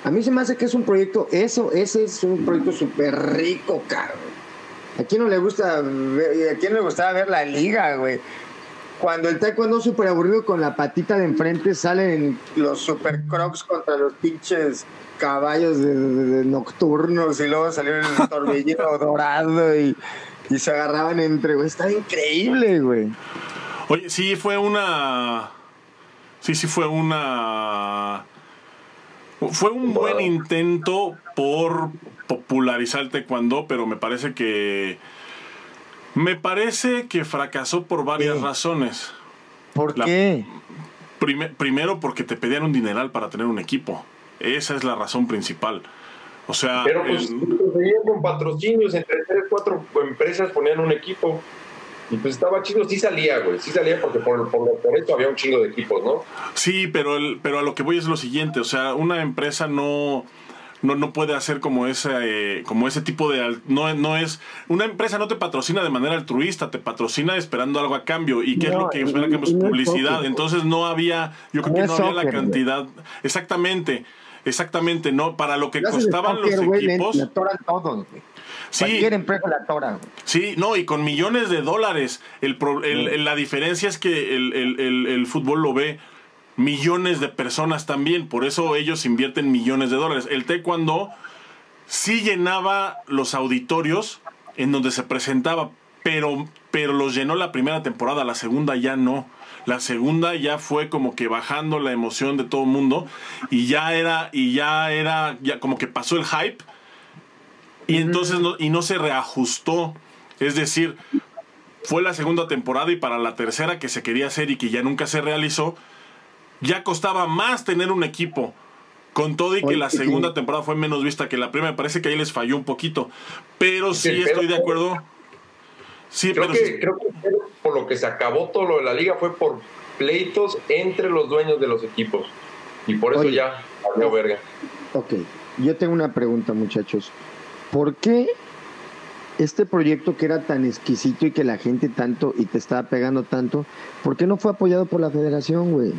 A mí se me hace que es un proyecto, eso, ese es un proyecto súper rico, caro. ¿A quién no le gusta a quién le gustaba ver la liga, güey? Cuando el taekwondo súper aburrido con la patita de enfrente salen los super crocs contra los pinches caballos de, nocturnos y luego salió el torbellino dorado y, y, se agarraban entre, güey. Está increíble, güey. Oye, sí fue una... Sí, sí fue una... Fue un buen intento por popularizar el taekwondo, pero me parece que me parece que fracasó por varias razones. ¿Por qué? primero porque te pedían un dineral para tener un equipo. Esa es la razón principal. O sea, pero pues con patrocinios entre tres, cuatro empresas ponían un equipo. Y pues estaba chido, sí salía, güey, sí salía porque por, por, por esto había un chingo de equipos, ¿no? Sí, pero, el, pero a lo que voy es lo siguiente, o sea, una empresa no, no, no puede hacer como ese, eh, como ese tipo de... No, no es... Una empresa no te patrocina de manera altruista, te patrocina esperando algo a cambio. ¿Y qué es lo que espera que es publicidad? Entonces no había... Yo creo que no había la cantidad... Exactamente. Exactamente, no, para lo que costaban los equipos. La todos, Sí, Cualquier empresa la tora. Sí, no, y con millones de dólares. El, el, la diferencia es que el, el, fútbol lo ve millones de personas también, por eso ellos invierten millones de dólares. El taekwondo sí llenaba los auditorios en donde se presentaba, pero, pero los llenó la primera temporada, la segunda ya no. La segunda ya fue como que bajando la emoción de todo el mundo y ya era, y ya era, ya como que pasó el hype y entonces no, y no se reajustó. Es decir, fue la segunda temporada y para la tercera que se quería hacer y que ya nunca se realizó, ya costaba más tener un equipo. Con todo y que la segunda temporada fue menos vista que la primera, me parece que ahí les falló un poquito. Pero sí, estoy de acuerdo. Sí, creo, que, creo que por lo que se acabó todo lo de la liga fue por pleitos entre los dueños de los equipos. Y por eso ya salió verga. Ok, yo tengo una pregunta, muchachos. ¿Por qué este proyecto que era tan exquisito y que la gente tanto y te estaba pegando tanto, ¿por qué no fue apoyado por la federación, güey?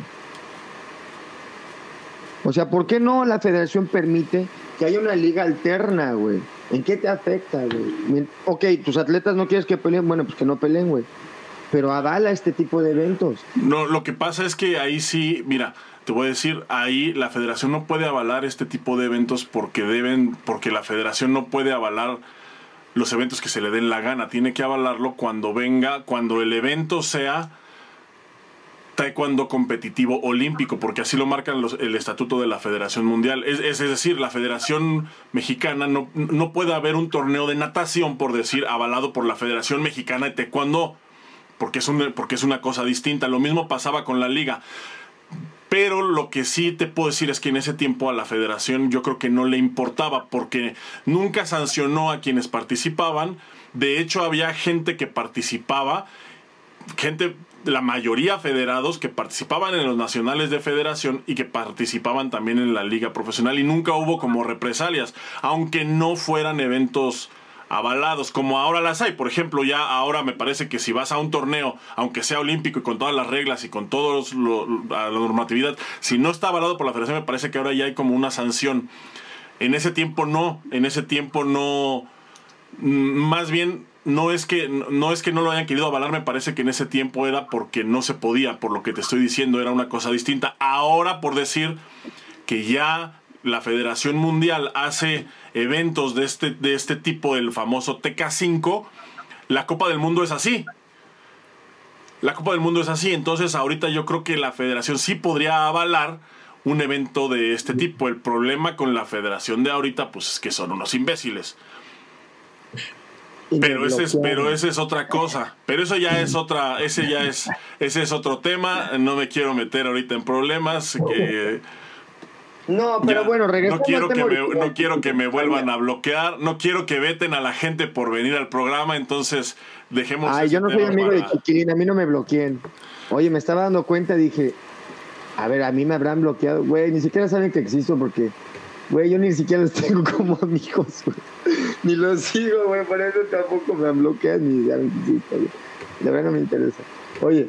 O sea, ¿por qué no la federación permite que haya una liga alterna, güey? ¿En qué te afecta, güey? Ok, tus atletas no quieres que peleen, bueno, pues que no peleen, güey. Pero avala este tipo de eventos. No, lo que pasa es que ahí sí, mira, te voy a decir, ahí la federación no puede avalar este tipo de eventos porque deben, porque la federación no puede avalar los eventos que se le den la gana. Tiene que avalarlo cuando venga, cuando el evento sea taekwondo competitivo olímpico, porque así lo marcan el estatuto de la Federación Mundial. Es, es, decir, la Federación Mexicana no, no, puede haber un torneo de natación, por decir, avalado por la Federación Mexicana de Taekwondo, porque es, un, porque es una cosa distinta. Lo mismo pasaba con la liga. Pero lo que sí te puedo decir es que en ese tiempo a la federación yo creo que no le importaba porque nunca sancionó a quienes participaban. De hecho había gente que participaba, gente la mayoría federados que participaban en los nacionales de federación y que participaban también en la liga profesional y nunca hubo como represalias, aunque no fueran eventos avalados, como ahora las hay. Por ejemplo, ya ahora me parece que si vas a un torneo, aunque sea olímpico y con todas las reglas y con toda la normatividad, si no está avalado por la federación, me parece que ahora ya hay como una sanción. En ese tiempo no, en ese tiempo no, más bien no es que no es que no lo hayan querido avalar, me parece que en ese tiempo era porque no se podía, por lo que te estoy diciendo, era una cosa distinta. Ahora por decir que ya la Federación Mundial hace eventos de este, de este tipo, el famoso TK5, la Copa del Mundo es así. La Copa del Mundo es así, entonces ahorita yo creo que la federación sí podría avalar un evento de este tipo. El problema con la federación de ahorita, pues es que son unos imbéciles. Pero ese es, pero ese es otra cosa. Pero eso ya es otra, ese ya es, ese es otro tema. No me quiero meter ahorita en problemas. no, pero bueno, regresando no quiero que me, no quiero que me vuelvan a bloquear, no quiero que veten a la gente por venir al programa, entonces dejemos. Ay, yo no soy amigo de Chiquilín, a mí no me bloqueen. Oye, me estaba dando cuenta, dije, a ver, a mí me habrán bloqueado, güey, ni siquiera saben que existo porque Güey, yo ni siquiera los tengo como amigos, güey. Ni los sigo, güey. Por eso tampoco me bloquean ni saben que La verdad no me interesa. Oye,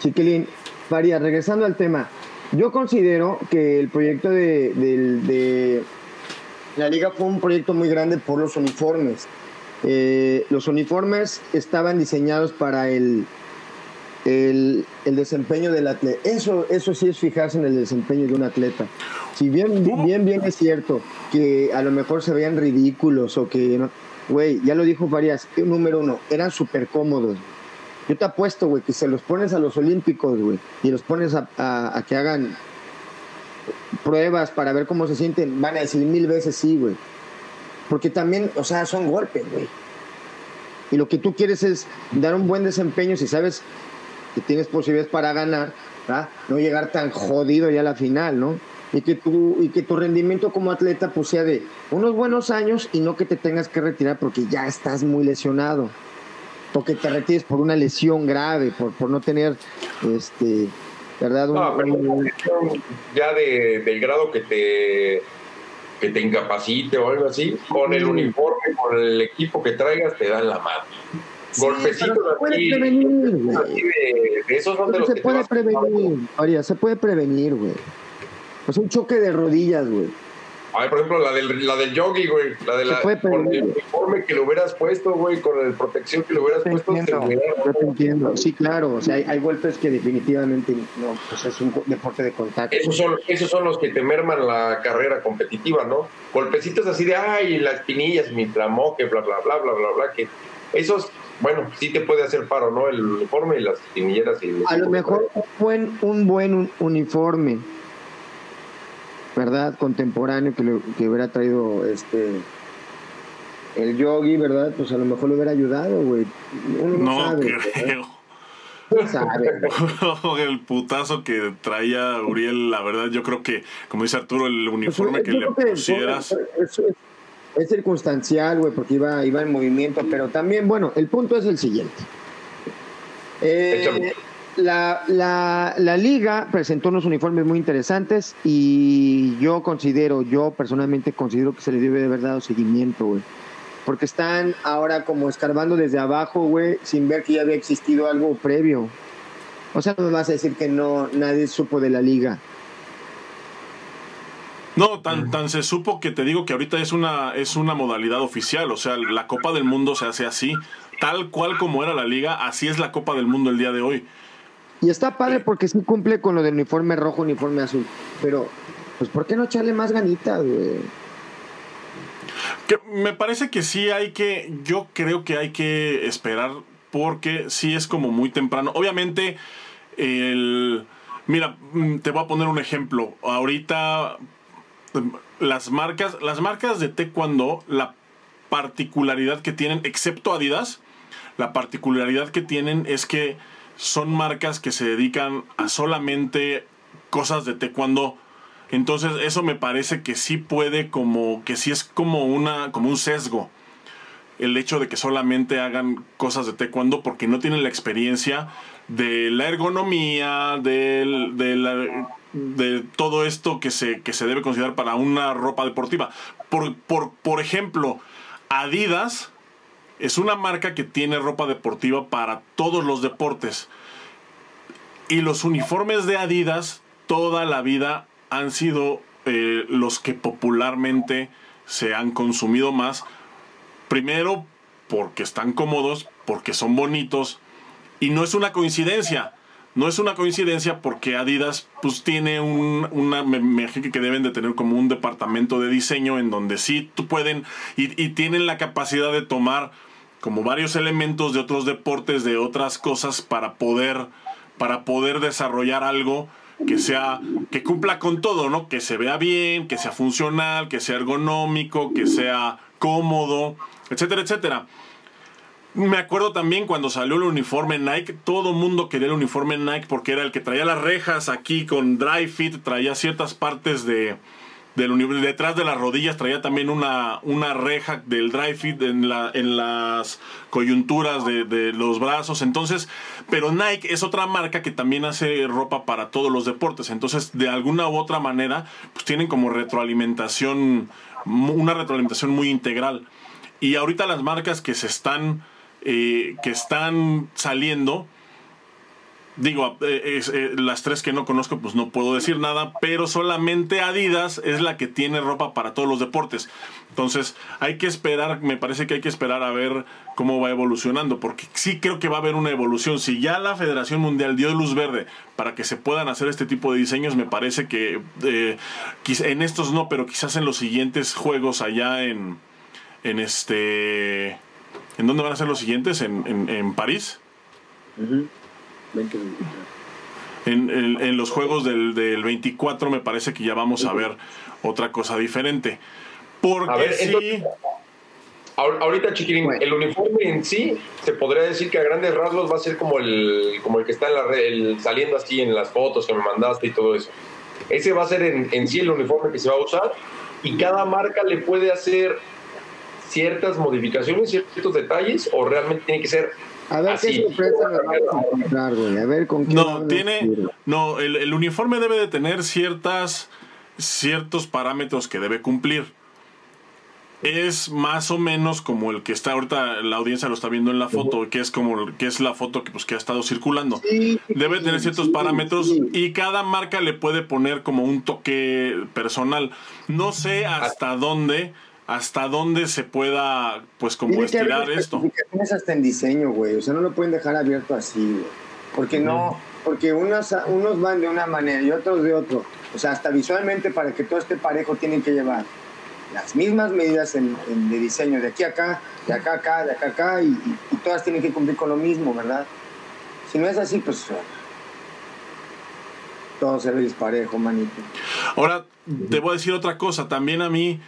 Chiquilín, Faria, regresando al tema. Yo considero que el proyecto de, de, la liga fue un proyecto muy grande por los uniformes. Eh, los uniformes estaban diseñados para el, el, el, desempeño del atleta. Eso, eso sí es fijarse en el desempeño de un atleta. Si bien, bien, bien es cierto que a lo mejor se veían ridículos o que no, güey, ya lo dijo varias, número uno, eran súper cómodos. Yo te apuesto, güey, que se los pones a los olímpicos, güey, y los pones a, a, que hagan pruebas para ver cómo se sienten, van a decir mil veces sí, güey. Porque también, o sea, son golpes, güey. Y lo que tú quieres es dar un buen desempeño si sabes que tienes posibilidades para ganar, no llegar tan jodido ya a la final, ¿no? Y que, tu, y que tu rendimiento como atleta pues sea de unos buenos años y no que te tengas que retirar porque ya estás muy lesionado. O que te retires por una lesión grave, por, por no tener, este, ¿verdad? ya de, del grado que te que te incapacite o algo así, con el uniforme, con el equipo que traigas, te dan la mano golpecitos se puede prevenir, se puede prevenir, María, se puede prevenir, güey. Pues un choque de rodillas, güey. Ay, por ejemplo, la del, la del yogi, güey. La de la, con el uniforme que le hubieras puesto, güey, con el protección que le hubieras puesto. Entiendo, yo te entiendo. Sí, claro. O sea, hay, hay, golpes que definitivamente no, pues es un deporte de contacto. Esos son, esos son los que te merman la carrera competitiva, ¿no? Golpecitos así de, ay, las pinillas, mi tramoque, bla, bla, bla, bla, bla, bla, que esos bueno, sí te puede hacer paro, ¿no? El uniforme y las pinilleras. Y a lo mejor un buen, un buen uniforme ¿verdad? Contemporáneo que, le, que hubiera traído este el yogi, ¿verdad? Pues a lo mejor le hubiera ayudado, güey. Uno no, no sabe, creo. Sabe, el putazo que traía Uriel, la verdad, yo creo que, como dice Arturo, el pues, uniforme que le pusieras. Es, es, es, circunstancial, güey, porque iba, iba en movimiento, pero también, bueno, el punto es el siguiente. Eh, la, la, la, liga presentó unos uniformes muy interesantes y yo considero, yo personalmente considero que se le debe de haber dado seguimiento, güey. Porque están ahora como escarbando desde abajo, güey, sin ver que ya había existido algo previo. O sea, no me vas a decir que no nadie supo de la liga. No, tan, tan se supo que te digo que ahorita es una, es una modalidad oficial. O sea, la Copa del Mundo se hace así. Tal cual como era la liga, así es la Copa del Mundo el día de hoy. Y está padre porque sí cumple con lo del uniforme rojo, uniforme azul. Pero, pues, ¿por qué no echarle más ganitas, güey? Que me parece que sí hay que. Yo creo que hay que esperar porque sí es como muy temprano. Obviamente, el. Mira, mm, te voy a poner un ejemplo. Ahorita las marcas, las marcas de taekwondo, la particularidad que tienen, excepto Adidas, la particularidad que tienen es que son marcas que se dedican a solamente cosas de taekwondo. Entonces eso me parece que sí puede como que sí es como una como un sesgo el hecho de que solamente hagan cosas de taekwondo porque no tienen la experiencia de la ergonomía, de, de, de todo esto que se, que se debe considerar para una ropa deportiva. Por, por, por ejemplo, Adidas es una marca que tiene ropa deportiva para todos los deportes. Y los uniformes de Adidas toda la vida han sido eh, los que popularmente se han consumido más. Primero porque están cómodos, porque son bonitos. Y no es una coincidencia. No es una coincidencia porque Adidas pues tiene un, una, me, que deben de tener como un departamento de diseño en donde sí pueden y, y tienen la capacidad de tomar como varios elementos de otros deportes, de otras cosas para poder, para poder desarrollar algo que sea, que cumpla con todo, ¿no? Que se vea bien, que sea funcional, que sea ergonómico, que sea cómodo, etcétera, etcétera. Me acuerdo también cuando salió el uniforme Nike, todo mundo quería el uniforme Nike porque era el que traía las rejas aquí con dry fit, traía ciertas partes de, del detrás de las rodillas traía también una, una reja del dry fit en, la, en las coyunturas de, de, los brazos. Entonces, pero Nike es otra marca que también hace ropa para todos los deportes. Entonces, de alguna u otra manera, pues tienen como retroalimentación, una retroalimentación muy integral. Y ahorita las marcas que se están, eh, que están saliendo, Digo, eh, eh, las tres que no conozco, pues no puedo decir nada, pero solamente Adidas es la que tiene ropa para todos los deportes. Entonces, hay que esperar, me parece que hay que esperar a ver cómo va evolucionando, porque sí creo que va a haber una evolución. Si ya la Federación Mundial dio luz verde para que se puedan hacer este tipo de diseños, me parece que en estos no, pero quizás en los siguientes juegos allá en, en este... ¿En dónde van a ser los siguientes? ¿En, en, París? En, en, los juegos del, del, 24 me parece que ya vamos a ver otra cosa diferente. Porque sí... ahorita, Chiquirín, el uniforme en sí, se podría decir que a grandes rasgos va a ser como el, como el que está en la red, saliendo así en las fotos que me mandaste y todo eso. Ese va a ser en, en sí el uniforme que se va a usar y cada marca le puede hacer ciertas modificaciones, ciertos detalles, o realmente tiene que ser a ver qué sorpresa a encontrar, güey. A ver con qué. No, tiene. No, el, el, uniforme debe de tener ciertas. ciertos parámetros que debe cumplir. es más o menos como el que está ahorita la audiencia lo está viendo en la foto que es como que es la foto que pues que ha estado circulando debe tener ciertos parámetros y cada marca le puede poner como un toque personal no sé hasta dónde hasta dónde se pueda pues como estirar esto. es hasta en diseño güey. O sea no lo pueden dejar abierto así güey. Porque no porque unos unos van de una manera y otros de otro. O sea hasta visualmente para que todo este parejo tienen que llevar las mismas medidas en, de diseño, de aquí a acá, de acá a acá, de acá a acá, y, todas tienen que cumplir con lo mismo, ¿verdad? Si no es así, pues todo se ve disparejo, manito. Ahora, te voy a decir otra cosa, también a mí,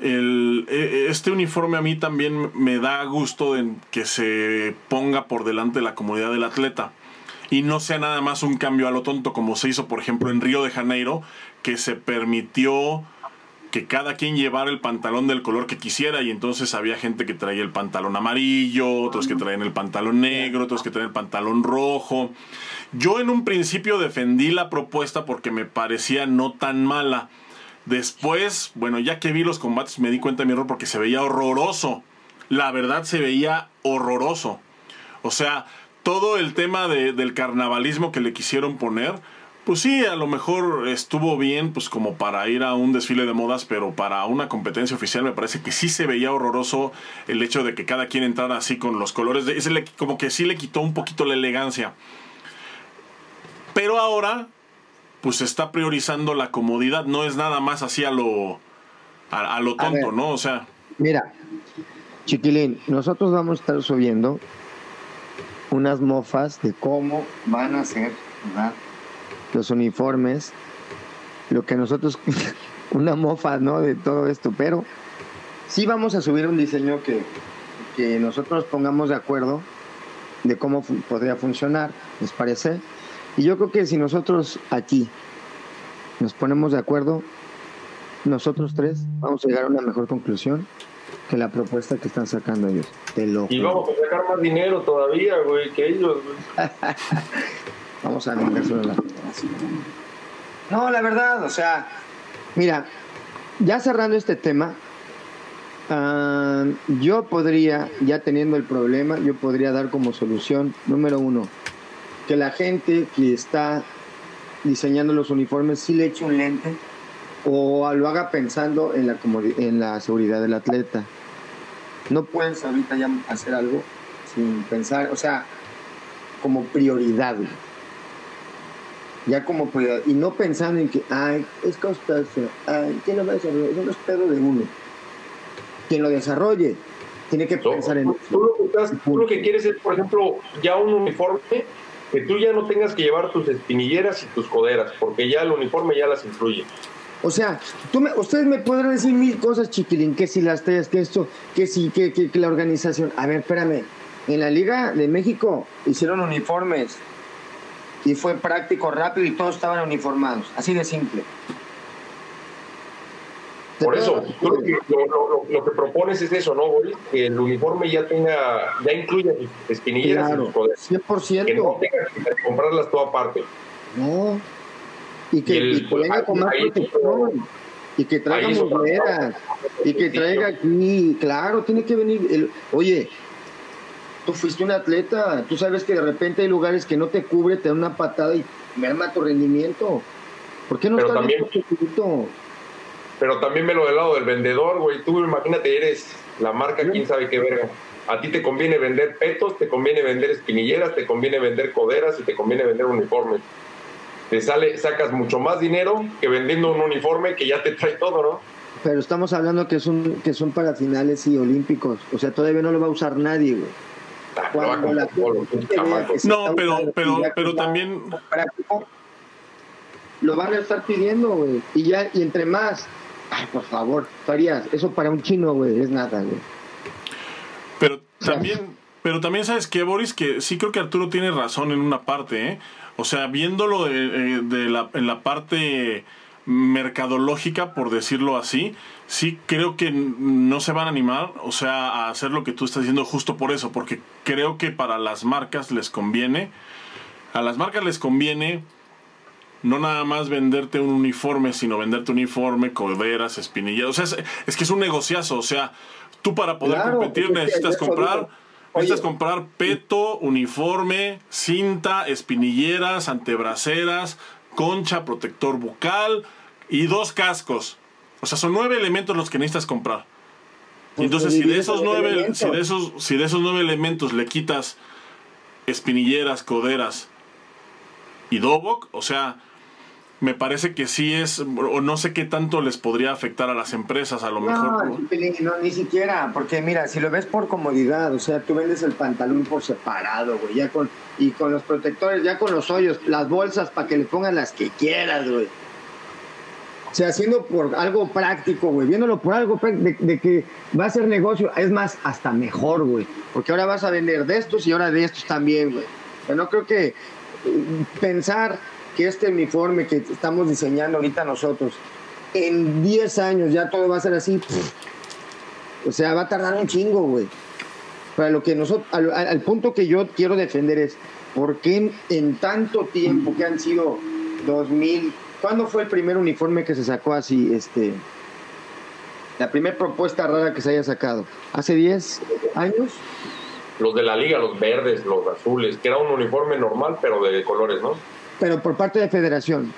el, e, e, este uniforme a mí también me da gusto en que se ponga por delante la comodidad del atleta y no sea nada más un cambio a lo tonto como se hizo, por ejemplo, en Río de Janeiro, que se permitió que cada quien llevara el pantalón del color que quisiera y entonces había gente que traía el pantalón amarillo, otros que traían el pantalón negro, otros que traían el pantalón rojo. Yo en un principio defendí la propuesta porque me parecía no tan mala. Después, bueno, ya que vi los combates me di cuenta de mi error porque se veía horroroso. La verdad se veía horroroso. O sea, todo el tema del carnavalismo que le quisieron poner, pues sí, a lo mejor estuvo bien, pues como para ir a un desfile de modas, pero para una competencia oficial me parece que sí se veía horroroso el hecho de que cada quien entrara así con los colores. De, como que sí le quitó un poquito la elegancia. Pero ahora, pues se está priorizando la comodidad, no es nada más así a lo, a, lo tonto, ¿no? O sea. Mira, chiquilín, nosotros vamos a estar subiendo unas mofas de cómo van a ser, ¿verdad? los uniformes, lo que nosotros, una mofa, ¿no? De todo esto, pero sí vamos a subir un diseño que, que nosotros pongamos de acuerdo de cómo podría funcionar, ¿les parece? Y yo creo que si nosotros aquí nos ponemos de acuerdo, nosotros tres vamos a llegar a una mejor conclusión que la propuesta que están sacando ellos. y vamos a sacar más dinero todavía, güey, que ellos. Vamos a sobre la No, la verdad, o sea. Mira, ya cerrando este tema, ah, yo podría, ya teniendo el problema, yo podría dar como solución, número uno, que la gente que está diseñando los uniformes sí le eche un lente o lo haga pensando en la, en la seguridad del atleta. No puedes ahorita ya hacer algo sin pensar, o sea, como prioridad ya como prioridad, y no pensando en que, ay, es costoso, ay, ¿quién lo va a desarrollar? Eso no es pedo de uno. Quien lo desarrolle tiene que pensar en tú lo, que tú lo que quieres es, por ejemplo, ya un uniforme que tú ya no tengas que llevar tus espinilleras y tus coderas, porque ya el uniforme ya las incluye. O sea, tú me, ustedes me podrán decir mil cosas, chiquilín, que si las tallas, que esto, que si, que, que, que la organización. A ver, espérame. En la Liga de México hicieron uniformes y fue práctico, rápido y todos estaban uniformados, así de simple. Por eso, lo, que, propones es eso, ¿no, Que el uniforme ya tenga, ya incluya espinillas claro, y poderes. 100%. Que no tengas que comprarlas toda parte. No. Y que, y venga con más protección. Y que traiga monedas. Y que traiga aquí. Claro, tiene que venir. El, oye, tú fuiste un atleta, tú sabes que de repente hay lugares que no te cubre, te dan una patada y merma tu rendimiento. ¿Por qué no pero también, Pero también me lo del lado del vendedor, güey. Tú imagínate, eres la marca, quién sabe qué verga. A ti te conviene vender petos, te conviene vender espinilleras, te conviene vender coderas y te conviene vender uniformes. Te sale, sacas mucho más dinero que vendiendo un uniforme que ya te trae todo, ¿no? Pero estamos hablando que son, que son para finales y olímpicos. O sea, todavía no lo va a usar nadie, güey no, pero, pero, pero también lo van a estar pidiendo, güey. Y ya, y entre más, ay, por favor, Farías, eso para un chino, güey, es nada, güey. Pero también, pero también sabes que, Boris, que sí creo que Arturo tiene razón en una parte, ¿eh? O sea, viéndolo de, eh, de la, en la parte mercadológica, por decirlo así, sí creo que no se van a animar, o sea, a hacer lo que tú estás diciendo justo por eso, porque creo que para las marcas les conviene, a las marcas les conviene no nada más venderte un uniforme, sino venderte uniforme, coderas, espinilleras. O sea, es, que es un negociazo. O sea, tú para poder competir necesitas comprar. Necesitas comprar peto, uniforme, cinta, espinilleras, antebraceras, concha, protector bucal y dos cascos. O sea, son nueve elementos los que necesitas comprar. Pues entonces, si de esos nueve, si de esos, si de esos nueve elementos le quitas espinilleras, coderas y dobok, o sea, me parece que sí es, o no sé qué tanto les podría afectar a las empresas, a lo mejor. No, ni siquiera, porque mira, si lo ves por comodidad, o sea, tú vendes el pantalón por separado, güey, ya con, y con los protectores, ya con los hoyos, las bolsas para que le pongan las que quieras, güey. O sea, haciendo por algo práctico, güey, viéndolo por algo de, de, que va a ser negocio, es más, hasta mejor, güey, porque ahora vas a vender de estos y ahora de estos también, güey. Pero no creo que eh, pensar este uniforme que estamos diseñando ahorita nosotros, en 10 años ya todo va a ser así. o sea, va a tardar un chingo, güey. Para lo que nosotros, al, punto que yo quiero defender es, ¿por qué en, tanto tiempo que han sido 2000, ¿cuándo fue el primer uniforme que se sacó así, este, la primera propuesta rara que se haya sacado? ¿Hace 10 años? Los de la liga, los verdes, los azules, que era un uniforme normal, pero de colores, ¿no? Pero por parte de federación.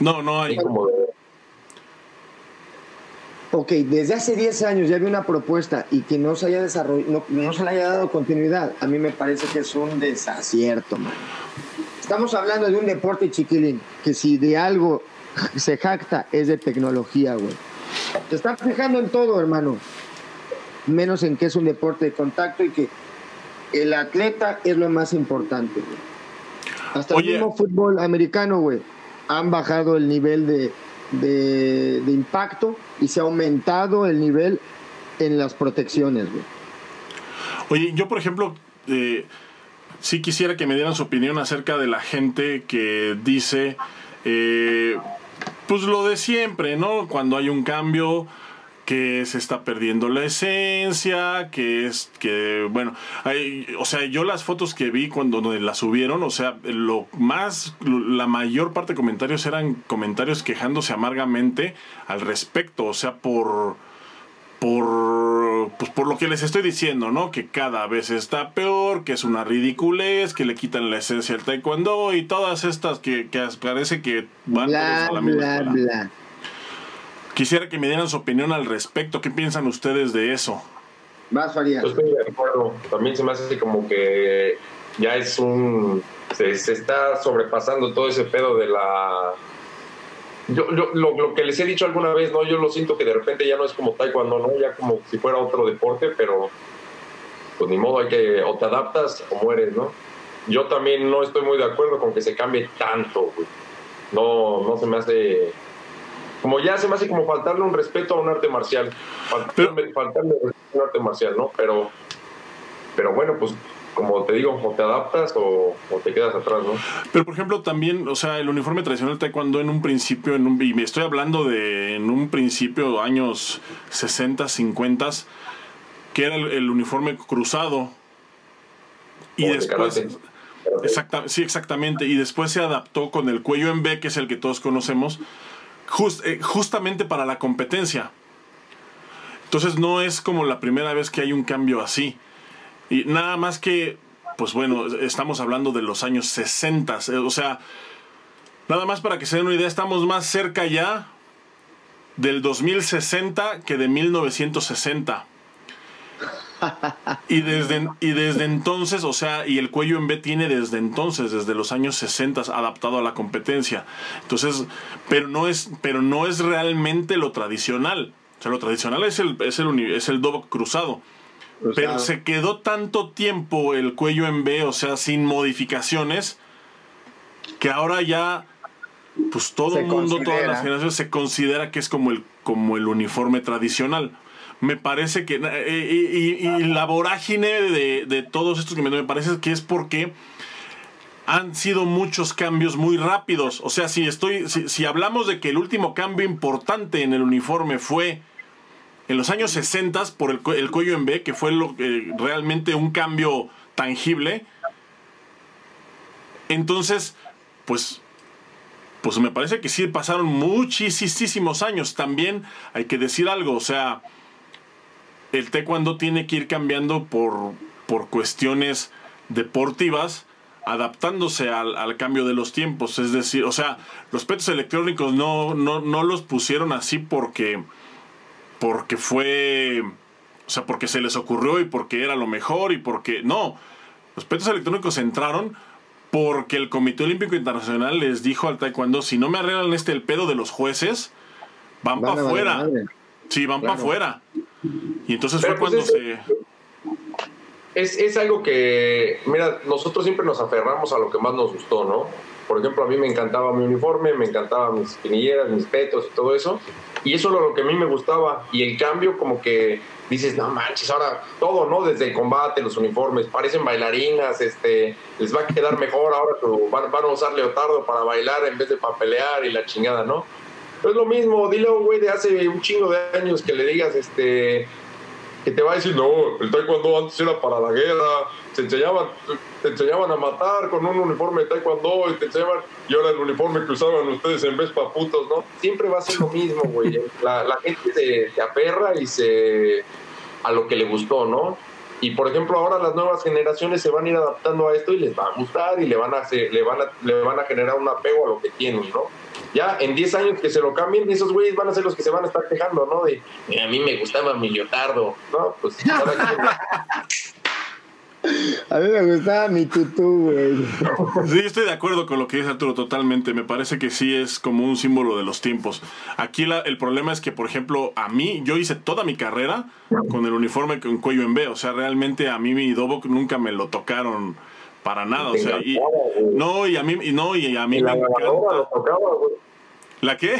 No, no hay. Ok, desde hace 10 años ya había una propuesta y que no se haya desarrollado, no, se le haya dado continuidad, a mí me parece que es un desacierto, man. Estamos hablando de un deporte chiquilín, que si de algo se jacta es de tecnología, güey. Te estás fijando en todo, hermano. Menos en que es un deporte de contacto y que el atleta es lo más importante, güey. Hasta el mismo fútbol americano, güey, han bajado el nivel de, de, impacto y se ha aumentado el nivel en las protecciones, güey. Oye, yo por ejemplo, eh, sí quisiera que me dieran su opinión acerca de la gente que dice, eh, pues lo de siempre, ¿no? Cuando hay un cambio, que se está perdiendo la esencia, que es que, bueno, hay, o sea, yo las fotos que vi cuando las subieron, o sea, lo más, la mayor parte de comentarios eran comentarios quejándose amargamente al respecto, o sea, por, por, pues por lo que les estoy diciendo, ¿no? Que cada vez está peor, que es una ridiculez, que le quitan la esencia al taekwondo y todas estas que, que parece que van a la misma Quisiera que me dieran su opinión al respecto. ¿Qué piensan ustedes de eso? Más Farías. Yo estoy de acuerdo. También se me hace como que ya es un. Se, está sobrepasando todo ese pedo de la. Yo, lo, lo, que les he dicho alguna vez, ¿no? Yo lo siento que de repente ya no es como taekwondo, ¿no? Ya como si fuera otro deporte, pero pues ni modo, hay que. O te adaptas o mueres, ¿no? Yo también no estoy muy de acuerdo con que se cambie tanto, güey. No, no se me hace como ya se me hace como faltarle un respeto a un arte marcial. Faltarle, faltarle respeto a un arte marcial, ¿no? Pero, pero bueno, pues como te digo, o te adaptas o, te quedas atrás, ¿no? Pero por ejemplo también, o sea, el uniforme tradicional taekwondo en un principio, en un, y me estoy hablando de en un principio años 60, 50, que era el, uniforme cruzado. Y después... sí, exactamente. Y después se adaptó con el cuello en B, que es el que todos conocemos, eh, justamente para la competencia. Entonces no es como la primera vez que hay un cambio así. Y nada más que, pues bueno, estamos hablando de los años 60. Eh, o sea, nada más para que se den una idea, estamos más cerca ya del 2060 que de 1960. y desde, y desde entonces, o sea, y el cuello en B tiene desde entonces, desde los años 60, adaptado a la competencia. Entonces, pero no es, pero no es realmente lo tradicional. O sea, lo tradicional es el, es el, es el cruzado. pero se quedó tanto tiempo el cuello en B, o sea, sin modificaciones, que ahora ya, pues todo el mundo, todas las generaciones se considera que es como el, como el uniforme tradicional me parece que. Eh, y, la vorágine de, de, todos estos que me parece que es porque han sido muchos cambios muy rápidos. O sea, si estoy. Si, hablamos de que el último cambio importante en el uniforme fue en los años 60 por el, el cuello en B, que fue lo, realmente un cambio tangible. Entonces, pues, pues me parece que sí pasaron muchísimos años. También hay que decir algo, o sea, el taekwondo tiene que ir cambiando por, por cuestiones deportivas adaptándose al, cambio de los tiempos. Es decir, o sea, los petos electrónicos no, no, no los pusieron así porque, porque fue, o sea, porque se les ocurrió y porque era lo mejor y porque, no, los petos electrónicos entraron porque el Comité Olímpico Internacional les dijo al taekwondo, si no me arreglan este el pedo de los jueces, van, para afuera. Sí, van para afuera. Y entonces fue pues, cuando se es, algo que, mira, nosotros siempre nos aferramos a lo que más nos gustó, ¿no? Por ejemplo, a mí me encantaba mi uniforme, me encantaban mis espinilleras, mis petos y todo eso. Y eso era lo que a mí me gustaba. Y el cambio como que dices, no manches, ahora todo, ¿no? Desde el combate, los uniformes, parecen bailarinas, este, les va a quedar mejor ahora, van, van a usar leotardo para bailar en vez de para pelear y la chingada, ¿no? Es lo mismo, dile a un güey de hace un chingo de años que le digas, este, que te va a decir, no, el taekwondo antes era para la guerra, se enseñaban, te enseñaban a matar con un uniforme de taekwondo y te enseñaban, y ahora el uniforme que usaban ustedes en vez para putos, ¿no? Siempre va a ser lo mismo, güey. La, la gente se, se, aferra y se... a lo que le gustó, ¿no? Y por ejemplo, ahora las nuevas generaciones se van a ir adaptando a esto y les va a gustar y le van a, hacer, le van a, le van a generar un apego a lo que tienen, ¿no? Ya en 10 años que se lo cambien, esos güeyes van a ser los que se van a estar quejando, ¿no? De, a mí me gustaba mi leotardo, ¿no? Pues A mí me gustaba mi tutú, güey. Sí, estoy de acuerdo con lo que dice Arturo totalmente. Me parece que sí es como un símbolo de los tiempos. Aquí la, el problema es que, por ejemplo, a mí, yo hice toda mi carrera con el uniforme con cuello en B. O sea, realmente a mí mi Dobok nunca me lo tocaron para nada, o sea, y, no, y a mí, y no, y a mí la me lavadora lo tocaba, güey. ¿La qué?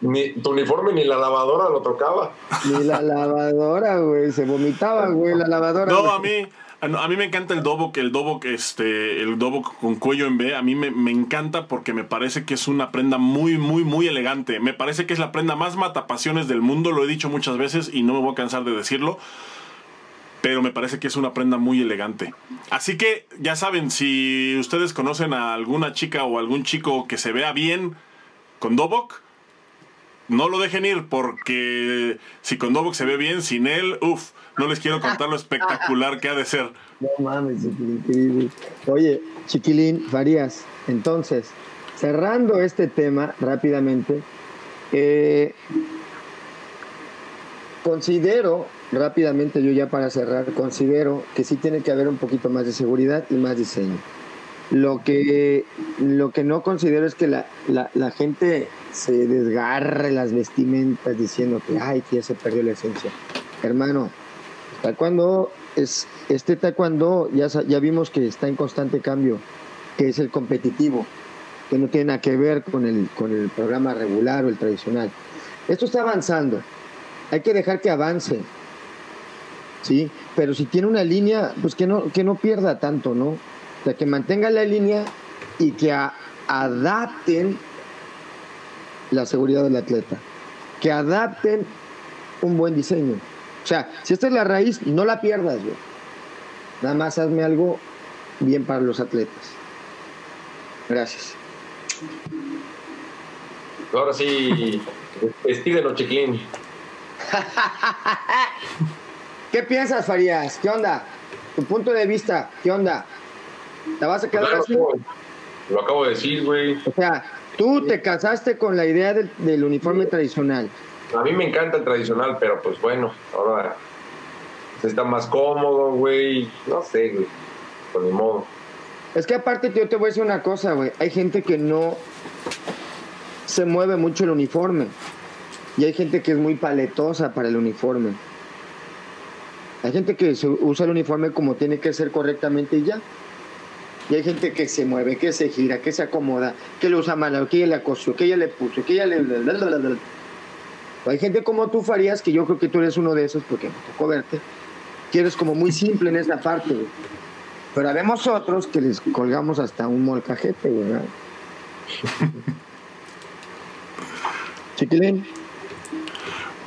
Ni, tu uniforme ni la lavadora lo tocaba. Ni la lavadora, güey, se vomitaba, güey, la lavadora. No, a mí, a mí me encanta el dobo, que el dobo, este, el dobo con cuello en B, a mí me, me, encanta porque me parece que es una prenda muy, muy, muy elegante. Me parece que es la prenda más matapasiones del mundo, lo he dicho muchas veces y no me voy a cansar de decirlo pero me parece que es una prenda muy elegante. Así que ya saben, si ustedes conocen a alguna chica o algún chico que se vea bien con Dobok, no lo dejen ir porque si con Dobok se ve bien, sin él, uff, no les quiero contar lo espectacular que ha de ser. No mames, increíble. Oye, Chiquilín Farías, entonces, cerrando este tema rápidamente, eh, considero rápidamente yo ya para cerrar, considero que sí tiene que haber un poquito más de seguridad y más diseño. Lo que, lo que no considero es que la, la, gente se desgarre las vestimentas diciendo que, ay, que se perdió la esencia. Hermano, taekwondo es, este taekwondo ya, ya vimos que está en constante cambio, que es el competitivo, que no tiene nada que ver con el, con el programa regular o el tradicional. Esto está avanzando. Hay que dejar que avance ¿sí? Pero si tiene una línea, pues que no, que no pierda tanto, ¿no? O sea, que mantenga la línea y que adapten la seguridad del atleta, que adapten un buen diseño. O sea, si esta es la raíz, no la pierdas, güey. Nada más hazme algo bien para los atletas. Gracias. Ahora sí, los chiquín. ¿Qué piensas, Farías? ¿Qué onda? Tu punto de vista, ¿qué onda? ¿Te vas a quedar pues así? Lo acabo de decir, güey. O sea, tú te casaste con la idea del, uniforme tradicional. A mí me encanta el tradicional, pero pues bueno, ahora está más cómodo, güey. No sé, güey. Por mi modo. Es que aparte yo te voy a decir una cosa, güey. Hay gente que no se mueve mucho el uniforme. Y hay gente que es muy paletosa para el uniforme. Hay gente que usa el uniforme como tiene que ser correctamente y ya. Y hay gente que se mueve, que se gira, que se acomoda, que lo usa mal, que ella le acosió, que ella le puso, que ella le... Hay gente como tú, Farías, que yo creo que tú eres uno de esos, porque me tocó verte, que eres como muy simple en esa parte, Pero habemos otros que les colgamos hasta un molcajete, ¿verdad? Chiquilín.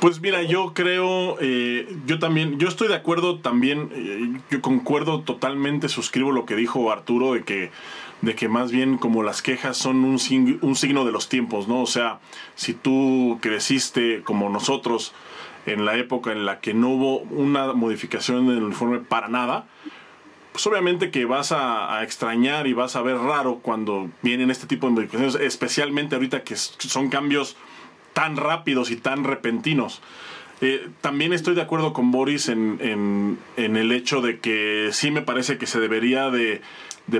Pues mira, yo creo, eh, yo también, yo estoy de acuerdo también, eh, yo concuerdo totalmente, suscribo lo que dijo Arturo de que, de que más bien como las quejas son un, signo de los tiempos, ¿no? O sea, si tú creciste como nosotros en la época en la que no hubo una modificación en el uniforme para nada, pues obviamente que vas a, extrañar y vas a ver raro cuando vienen este tipo de modificaciones, especialmente ahorita que son cambios tan rápidos y tan repentinos. Eh, también estoy de acuerdo con Boris en, el hecho de que sí me parece que se debería de,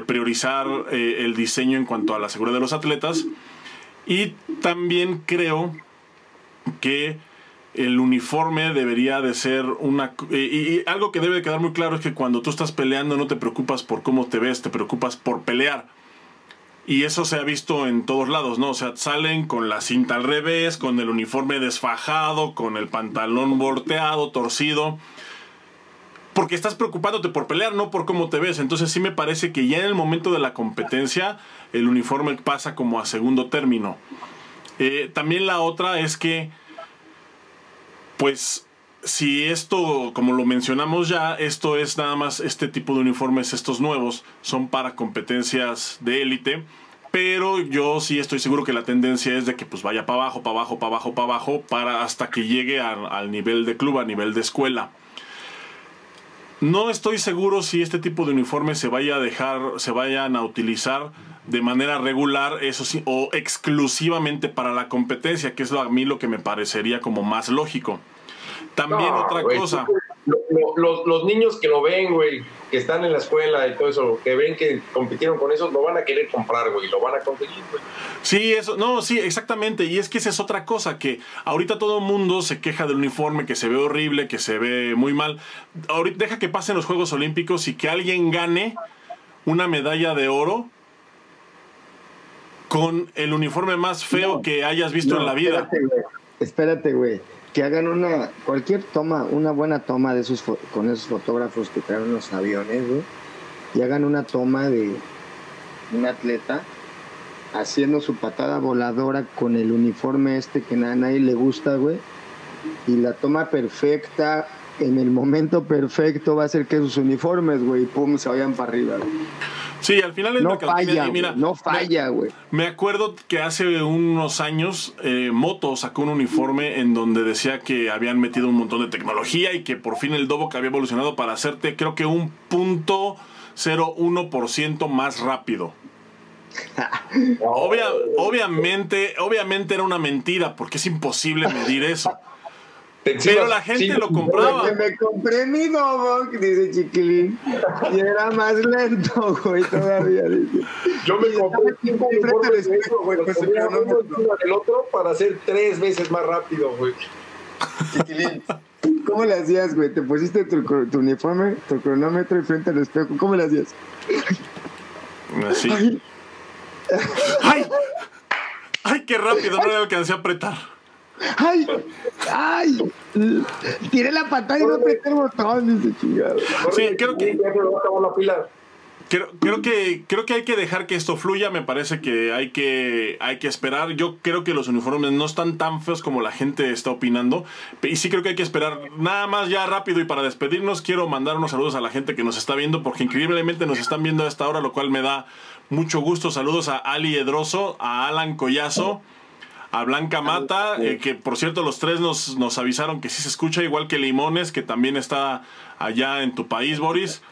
priorizar eh, el diseño en cuanto a la seguridad de los atletas. Y también creo que el uniforme debería de ser una... Y, algo que debe quedar muy claro es que cuando tú estás peleando no te preocupas por cómo te ves, te preocupas por pelear. Y eso se ha visto en todos lados, ¿no? O sea, salen con la cinta al revés, con el uniforme desfajado, con el pantalón volteado, torcido. Porque estás preocupándote por pelear, no por cómo te ves. Entonces sí me parece que ya en el momento de la competencia el uniforme pasa como a segundo término. Eh, también la otra es que pues si esto, como lo mencionamos ya, esto es nada más este tipo de uniformes, estos nuevos, son para competencias de élite. Pero yo sí estoy seguro que la tendencia es de que pues vaya para abajo, para abajo, para abajo, para abajo, para hasta que llegue al nivel de club, a nivel de escuela. No estoy seguro si este tipo de uniformes se vaya a dejar, se vayan a utilizar de manera regular, eso sí, o exclusivamente para la competencia, que es a mí lo que me parecería como más lógico. También otra cosa. los, niños que lo ven, güey, que están en la escuela y todo eso, que ven que compitieron con eso, lo van a querer comprar, güey, lo van a conseguir, güey. Sí, eso, no, sí, exactamente. Y es que esa es otra cosa, que ahorita todo el mundo se queja del uniforme, que se ve horrible, que se ve muy mal. Ahorita deja que pasen los Juegos Olímpicos y que alguien gane una medalla de oro con el uniforme más feo que hayas visto en la vida. Espérate, güey. Que hagan una, cualquier toma, una buena toma de esos con esos fotógrafos que traen los aviones, güey. Y hagan una toma de un atleta haciendo su patada voladora con el uniforme este que a nadie le gusta, güey. Y la toma perfecta, en el momento perfecto, va a ser que sus uniformes, güey, pum, se vayan para arriba, güey. Sí, al final es no falla, mira, no falla, güey. Me, acuerdo que hace unos años eh, Moto sacó un uniforme en donde decía que habían metido un montón de tecnología y que por fin el que había evolucionado para hacerte, creo que un punto 0,1% más rápido. obviamente, obviamente era una mentira porque es imposible medir eso. Pero la gente lo compraba. me compré mi Dobok, dice Chiquilín. Y era más lento, güey, todavía. Dice. Yo me compré cinco uniformes de eso, güey. Pues el otro para hacer tres veces más rápido, güey. Chiquilín. ¿Cómo le hacías, güey? ¿Te pusiste tu, tu uniforme, tu cronómetro y frente al espejo? ¿Cómo le hacías? Así. Ay. ¡Ay! ¡Ay, qué rápido! No le alcancé a apretar. ¡Ay! ¡Ay! Tiré la pantalla y no apreté el botón, dice chingado. Sí, creo que. Creo, creo, que creo que hay que dejar que esto fluya, me parece que hay que hay que esperar. Yo creo que los uniformes no están tan feos como la gente está opinando y sí creo que hay que esperar. Nada más ya rápido y para despedirnos quiero mandar unos saludos a la gente que nos está viendo porque increíblemente nos están viendo a esta hora, lo cual me da mucho gusto. Saludos a Ali Edroso, a Alan Collazo a Blanca Mata, eh, que por cierto los tres nos, nos avisaron que sí se escucha, igual que Limones, que también está allá en tu país, Boris.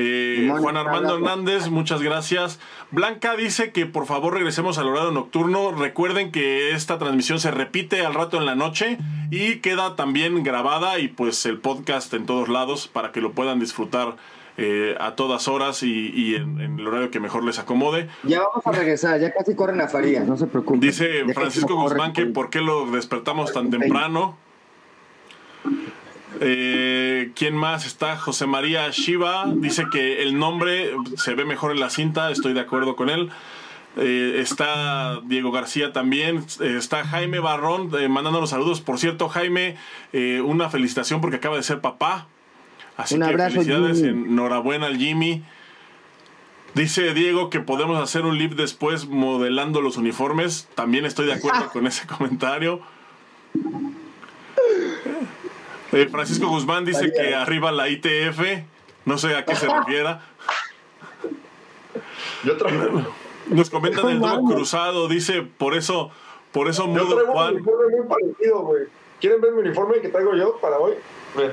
Eh, Juan Armando Hernández, muchas gracias. Blanca dice que por favor regresemos al horario nocturno. Recuerden que esta transmisión se repite al rato en la noche y queda también grabada y pues el podcast en todos lados para que lo puedan disfrutar eh, a todas horas y, en, el horario que mejor les acomode. Ya vamos a regresar, ya casi corren a Faría, no se preocupen. Dice Francisco Guzmán que por qué lo despertamos tan temprano. Eh, ¿Quién más está? José María Shiva dice que el nombre se ve mejor en la cinta, estoy de acuerdo con él. Eh, está Diego García también, está Jaime Barrón mandando los saludos. Por cierto, Jaime, una felicitación porque acaba de ser papá. Así Un que abrazo, felicidades, enhorabuena al Jimmy. Dice Diego que podemos hacer un live después modelando los uniformes. También estoy de acuerdo con ese comentario. Eh, Francisco Guzmán dice que arriba la ITF. No sé a qué se refiera. Yo traigo, Nos comentan el duelo cruzado. Dice, por eso, por eso yo un uniforme muy parecido, güey. ¿Quieren ver mi uniforme que traigo yo para hoy? Ven.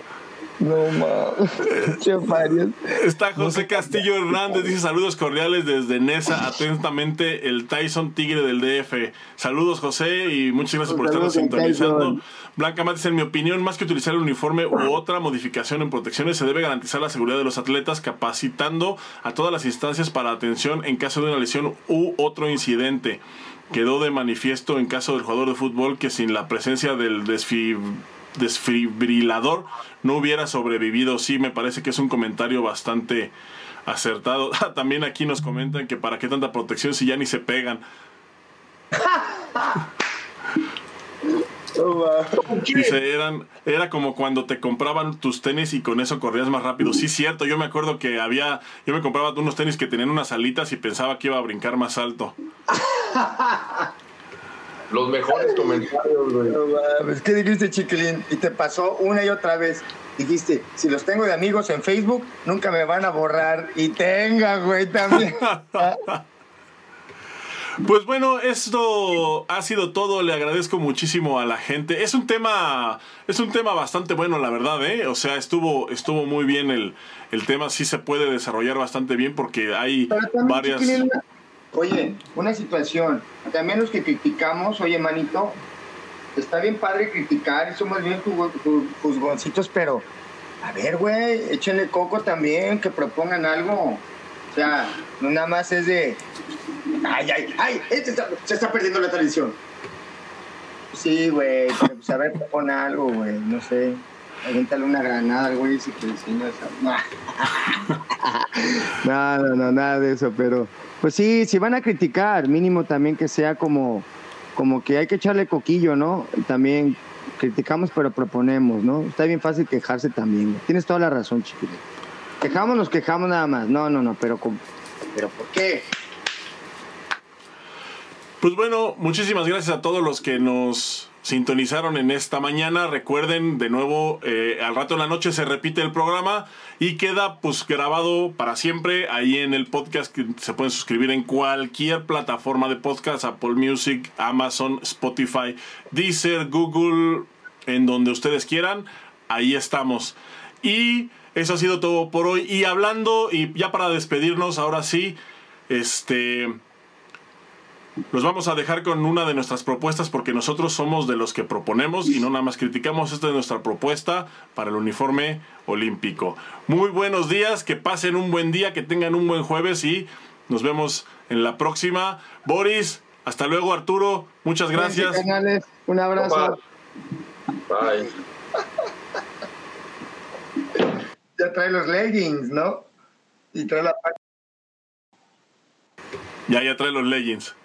No mames. Farias. Está José Castillo Hernández, dice saludos cordiales desde Nesa, atentamente el Tyson Tigre del DF. Saludos José y muchas gracias por estarnos sintonizando. Blanca Mates, en mi opinión, más que utilizar el uniforme u otra modificación en protecciones, se debe garantizar la seguridad de los atletas capacitando a todas las instancias para atención en caso de una lesión u otro incidente. Quedó de manifiesto en caso del jugador de fútbol que sin la presencia del desfi- desfibrilador no hubiera sobrevivido. Sí, me parece que es un comentario bastante acertado. También aquí nos comentan que para qué tanta protección si ya ni se pegan. Dice, eran, era como cuando te compraban tus tenis y con eso corrías más rápido. Sí, cierto, yo me acuerdo que había, yo me compraba unos tenis que tenían unas alitas y pensaba que iba a brincar más alto. Los mejores comentarios, güey. No mames, ¿qué dijiste, chiquilín? Y te pasó una y otra vez. Dijiste, si los tengo de amigos en Facebook, nunca me van a borrar. Y tenga, güey, también. Pues bueno, esto ha sido todo. Le agradezco muchísimo a la gente. Es un tema, es un tema bastante bueno, la verdad, ¿eh? O sea, estuvo, estuvo muy bien el, el tema. Sí se puede desarrollar bastante bien porque hay varias. Oye, una situación. También los que criticamos, oye, manito, está bien padre criticar y somos bien juzgoncitos, pero a ver, güey, échenle coco también, que propongan algo. O sea, no nada más es de. Ay, ay, ay, este se está perdiendo la tradición. Sí, güey, pues a ver, propon algo, güey, no sé. Avéntale una granada al güey si te enseño esa. No, no, no, nada de eso, pero pues sí, si van a criticar, mínimo también que sea como, como que hay que echarle coquillo, ¿no? También criticamos pero proponemos, ¿no? Está bien fácil quejarse también. Tienes toda la razón, chiquilín. Quejamos, nos quejamos nada más. No, no, no, pero ¿Pero por qué? Pues bueno, muchísimas gracias a todos los que nos sintonizaron en esta mañana. Recuerden, de nuevo, eh, al rato en la noche se repite el programa y queda pues grabado para siempre ahí en el podcast que se pueden suscribir en cualquier plataforma de podcast, Apple Music, Amazon, Spotify, Deezer, Google, en donde ustedes quieran. Ahí estamos. Y eso ha sido todo por hoy. Y hablando, y ya para despedirnos, ahora sí, este... Los vamos a dejar con una de nuestras propuestas porque nosotros somos de los que proponemos y no nada más criticamos. Esta es nuestra propuesta para el uniforme olímpico. Muy buenos días, que pasen un buen día, que tengan un buen jueves y nos vemos en la próxima. Boris, hasta luego Arturo, muchas gracias. Canales, un abrazo. Bye. Ya trae los leggings, ¿no? Y trae la Ya, ya trae los legends.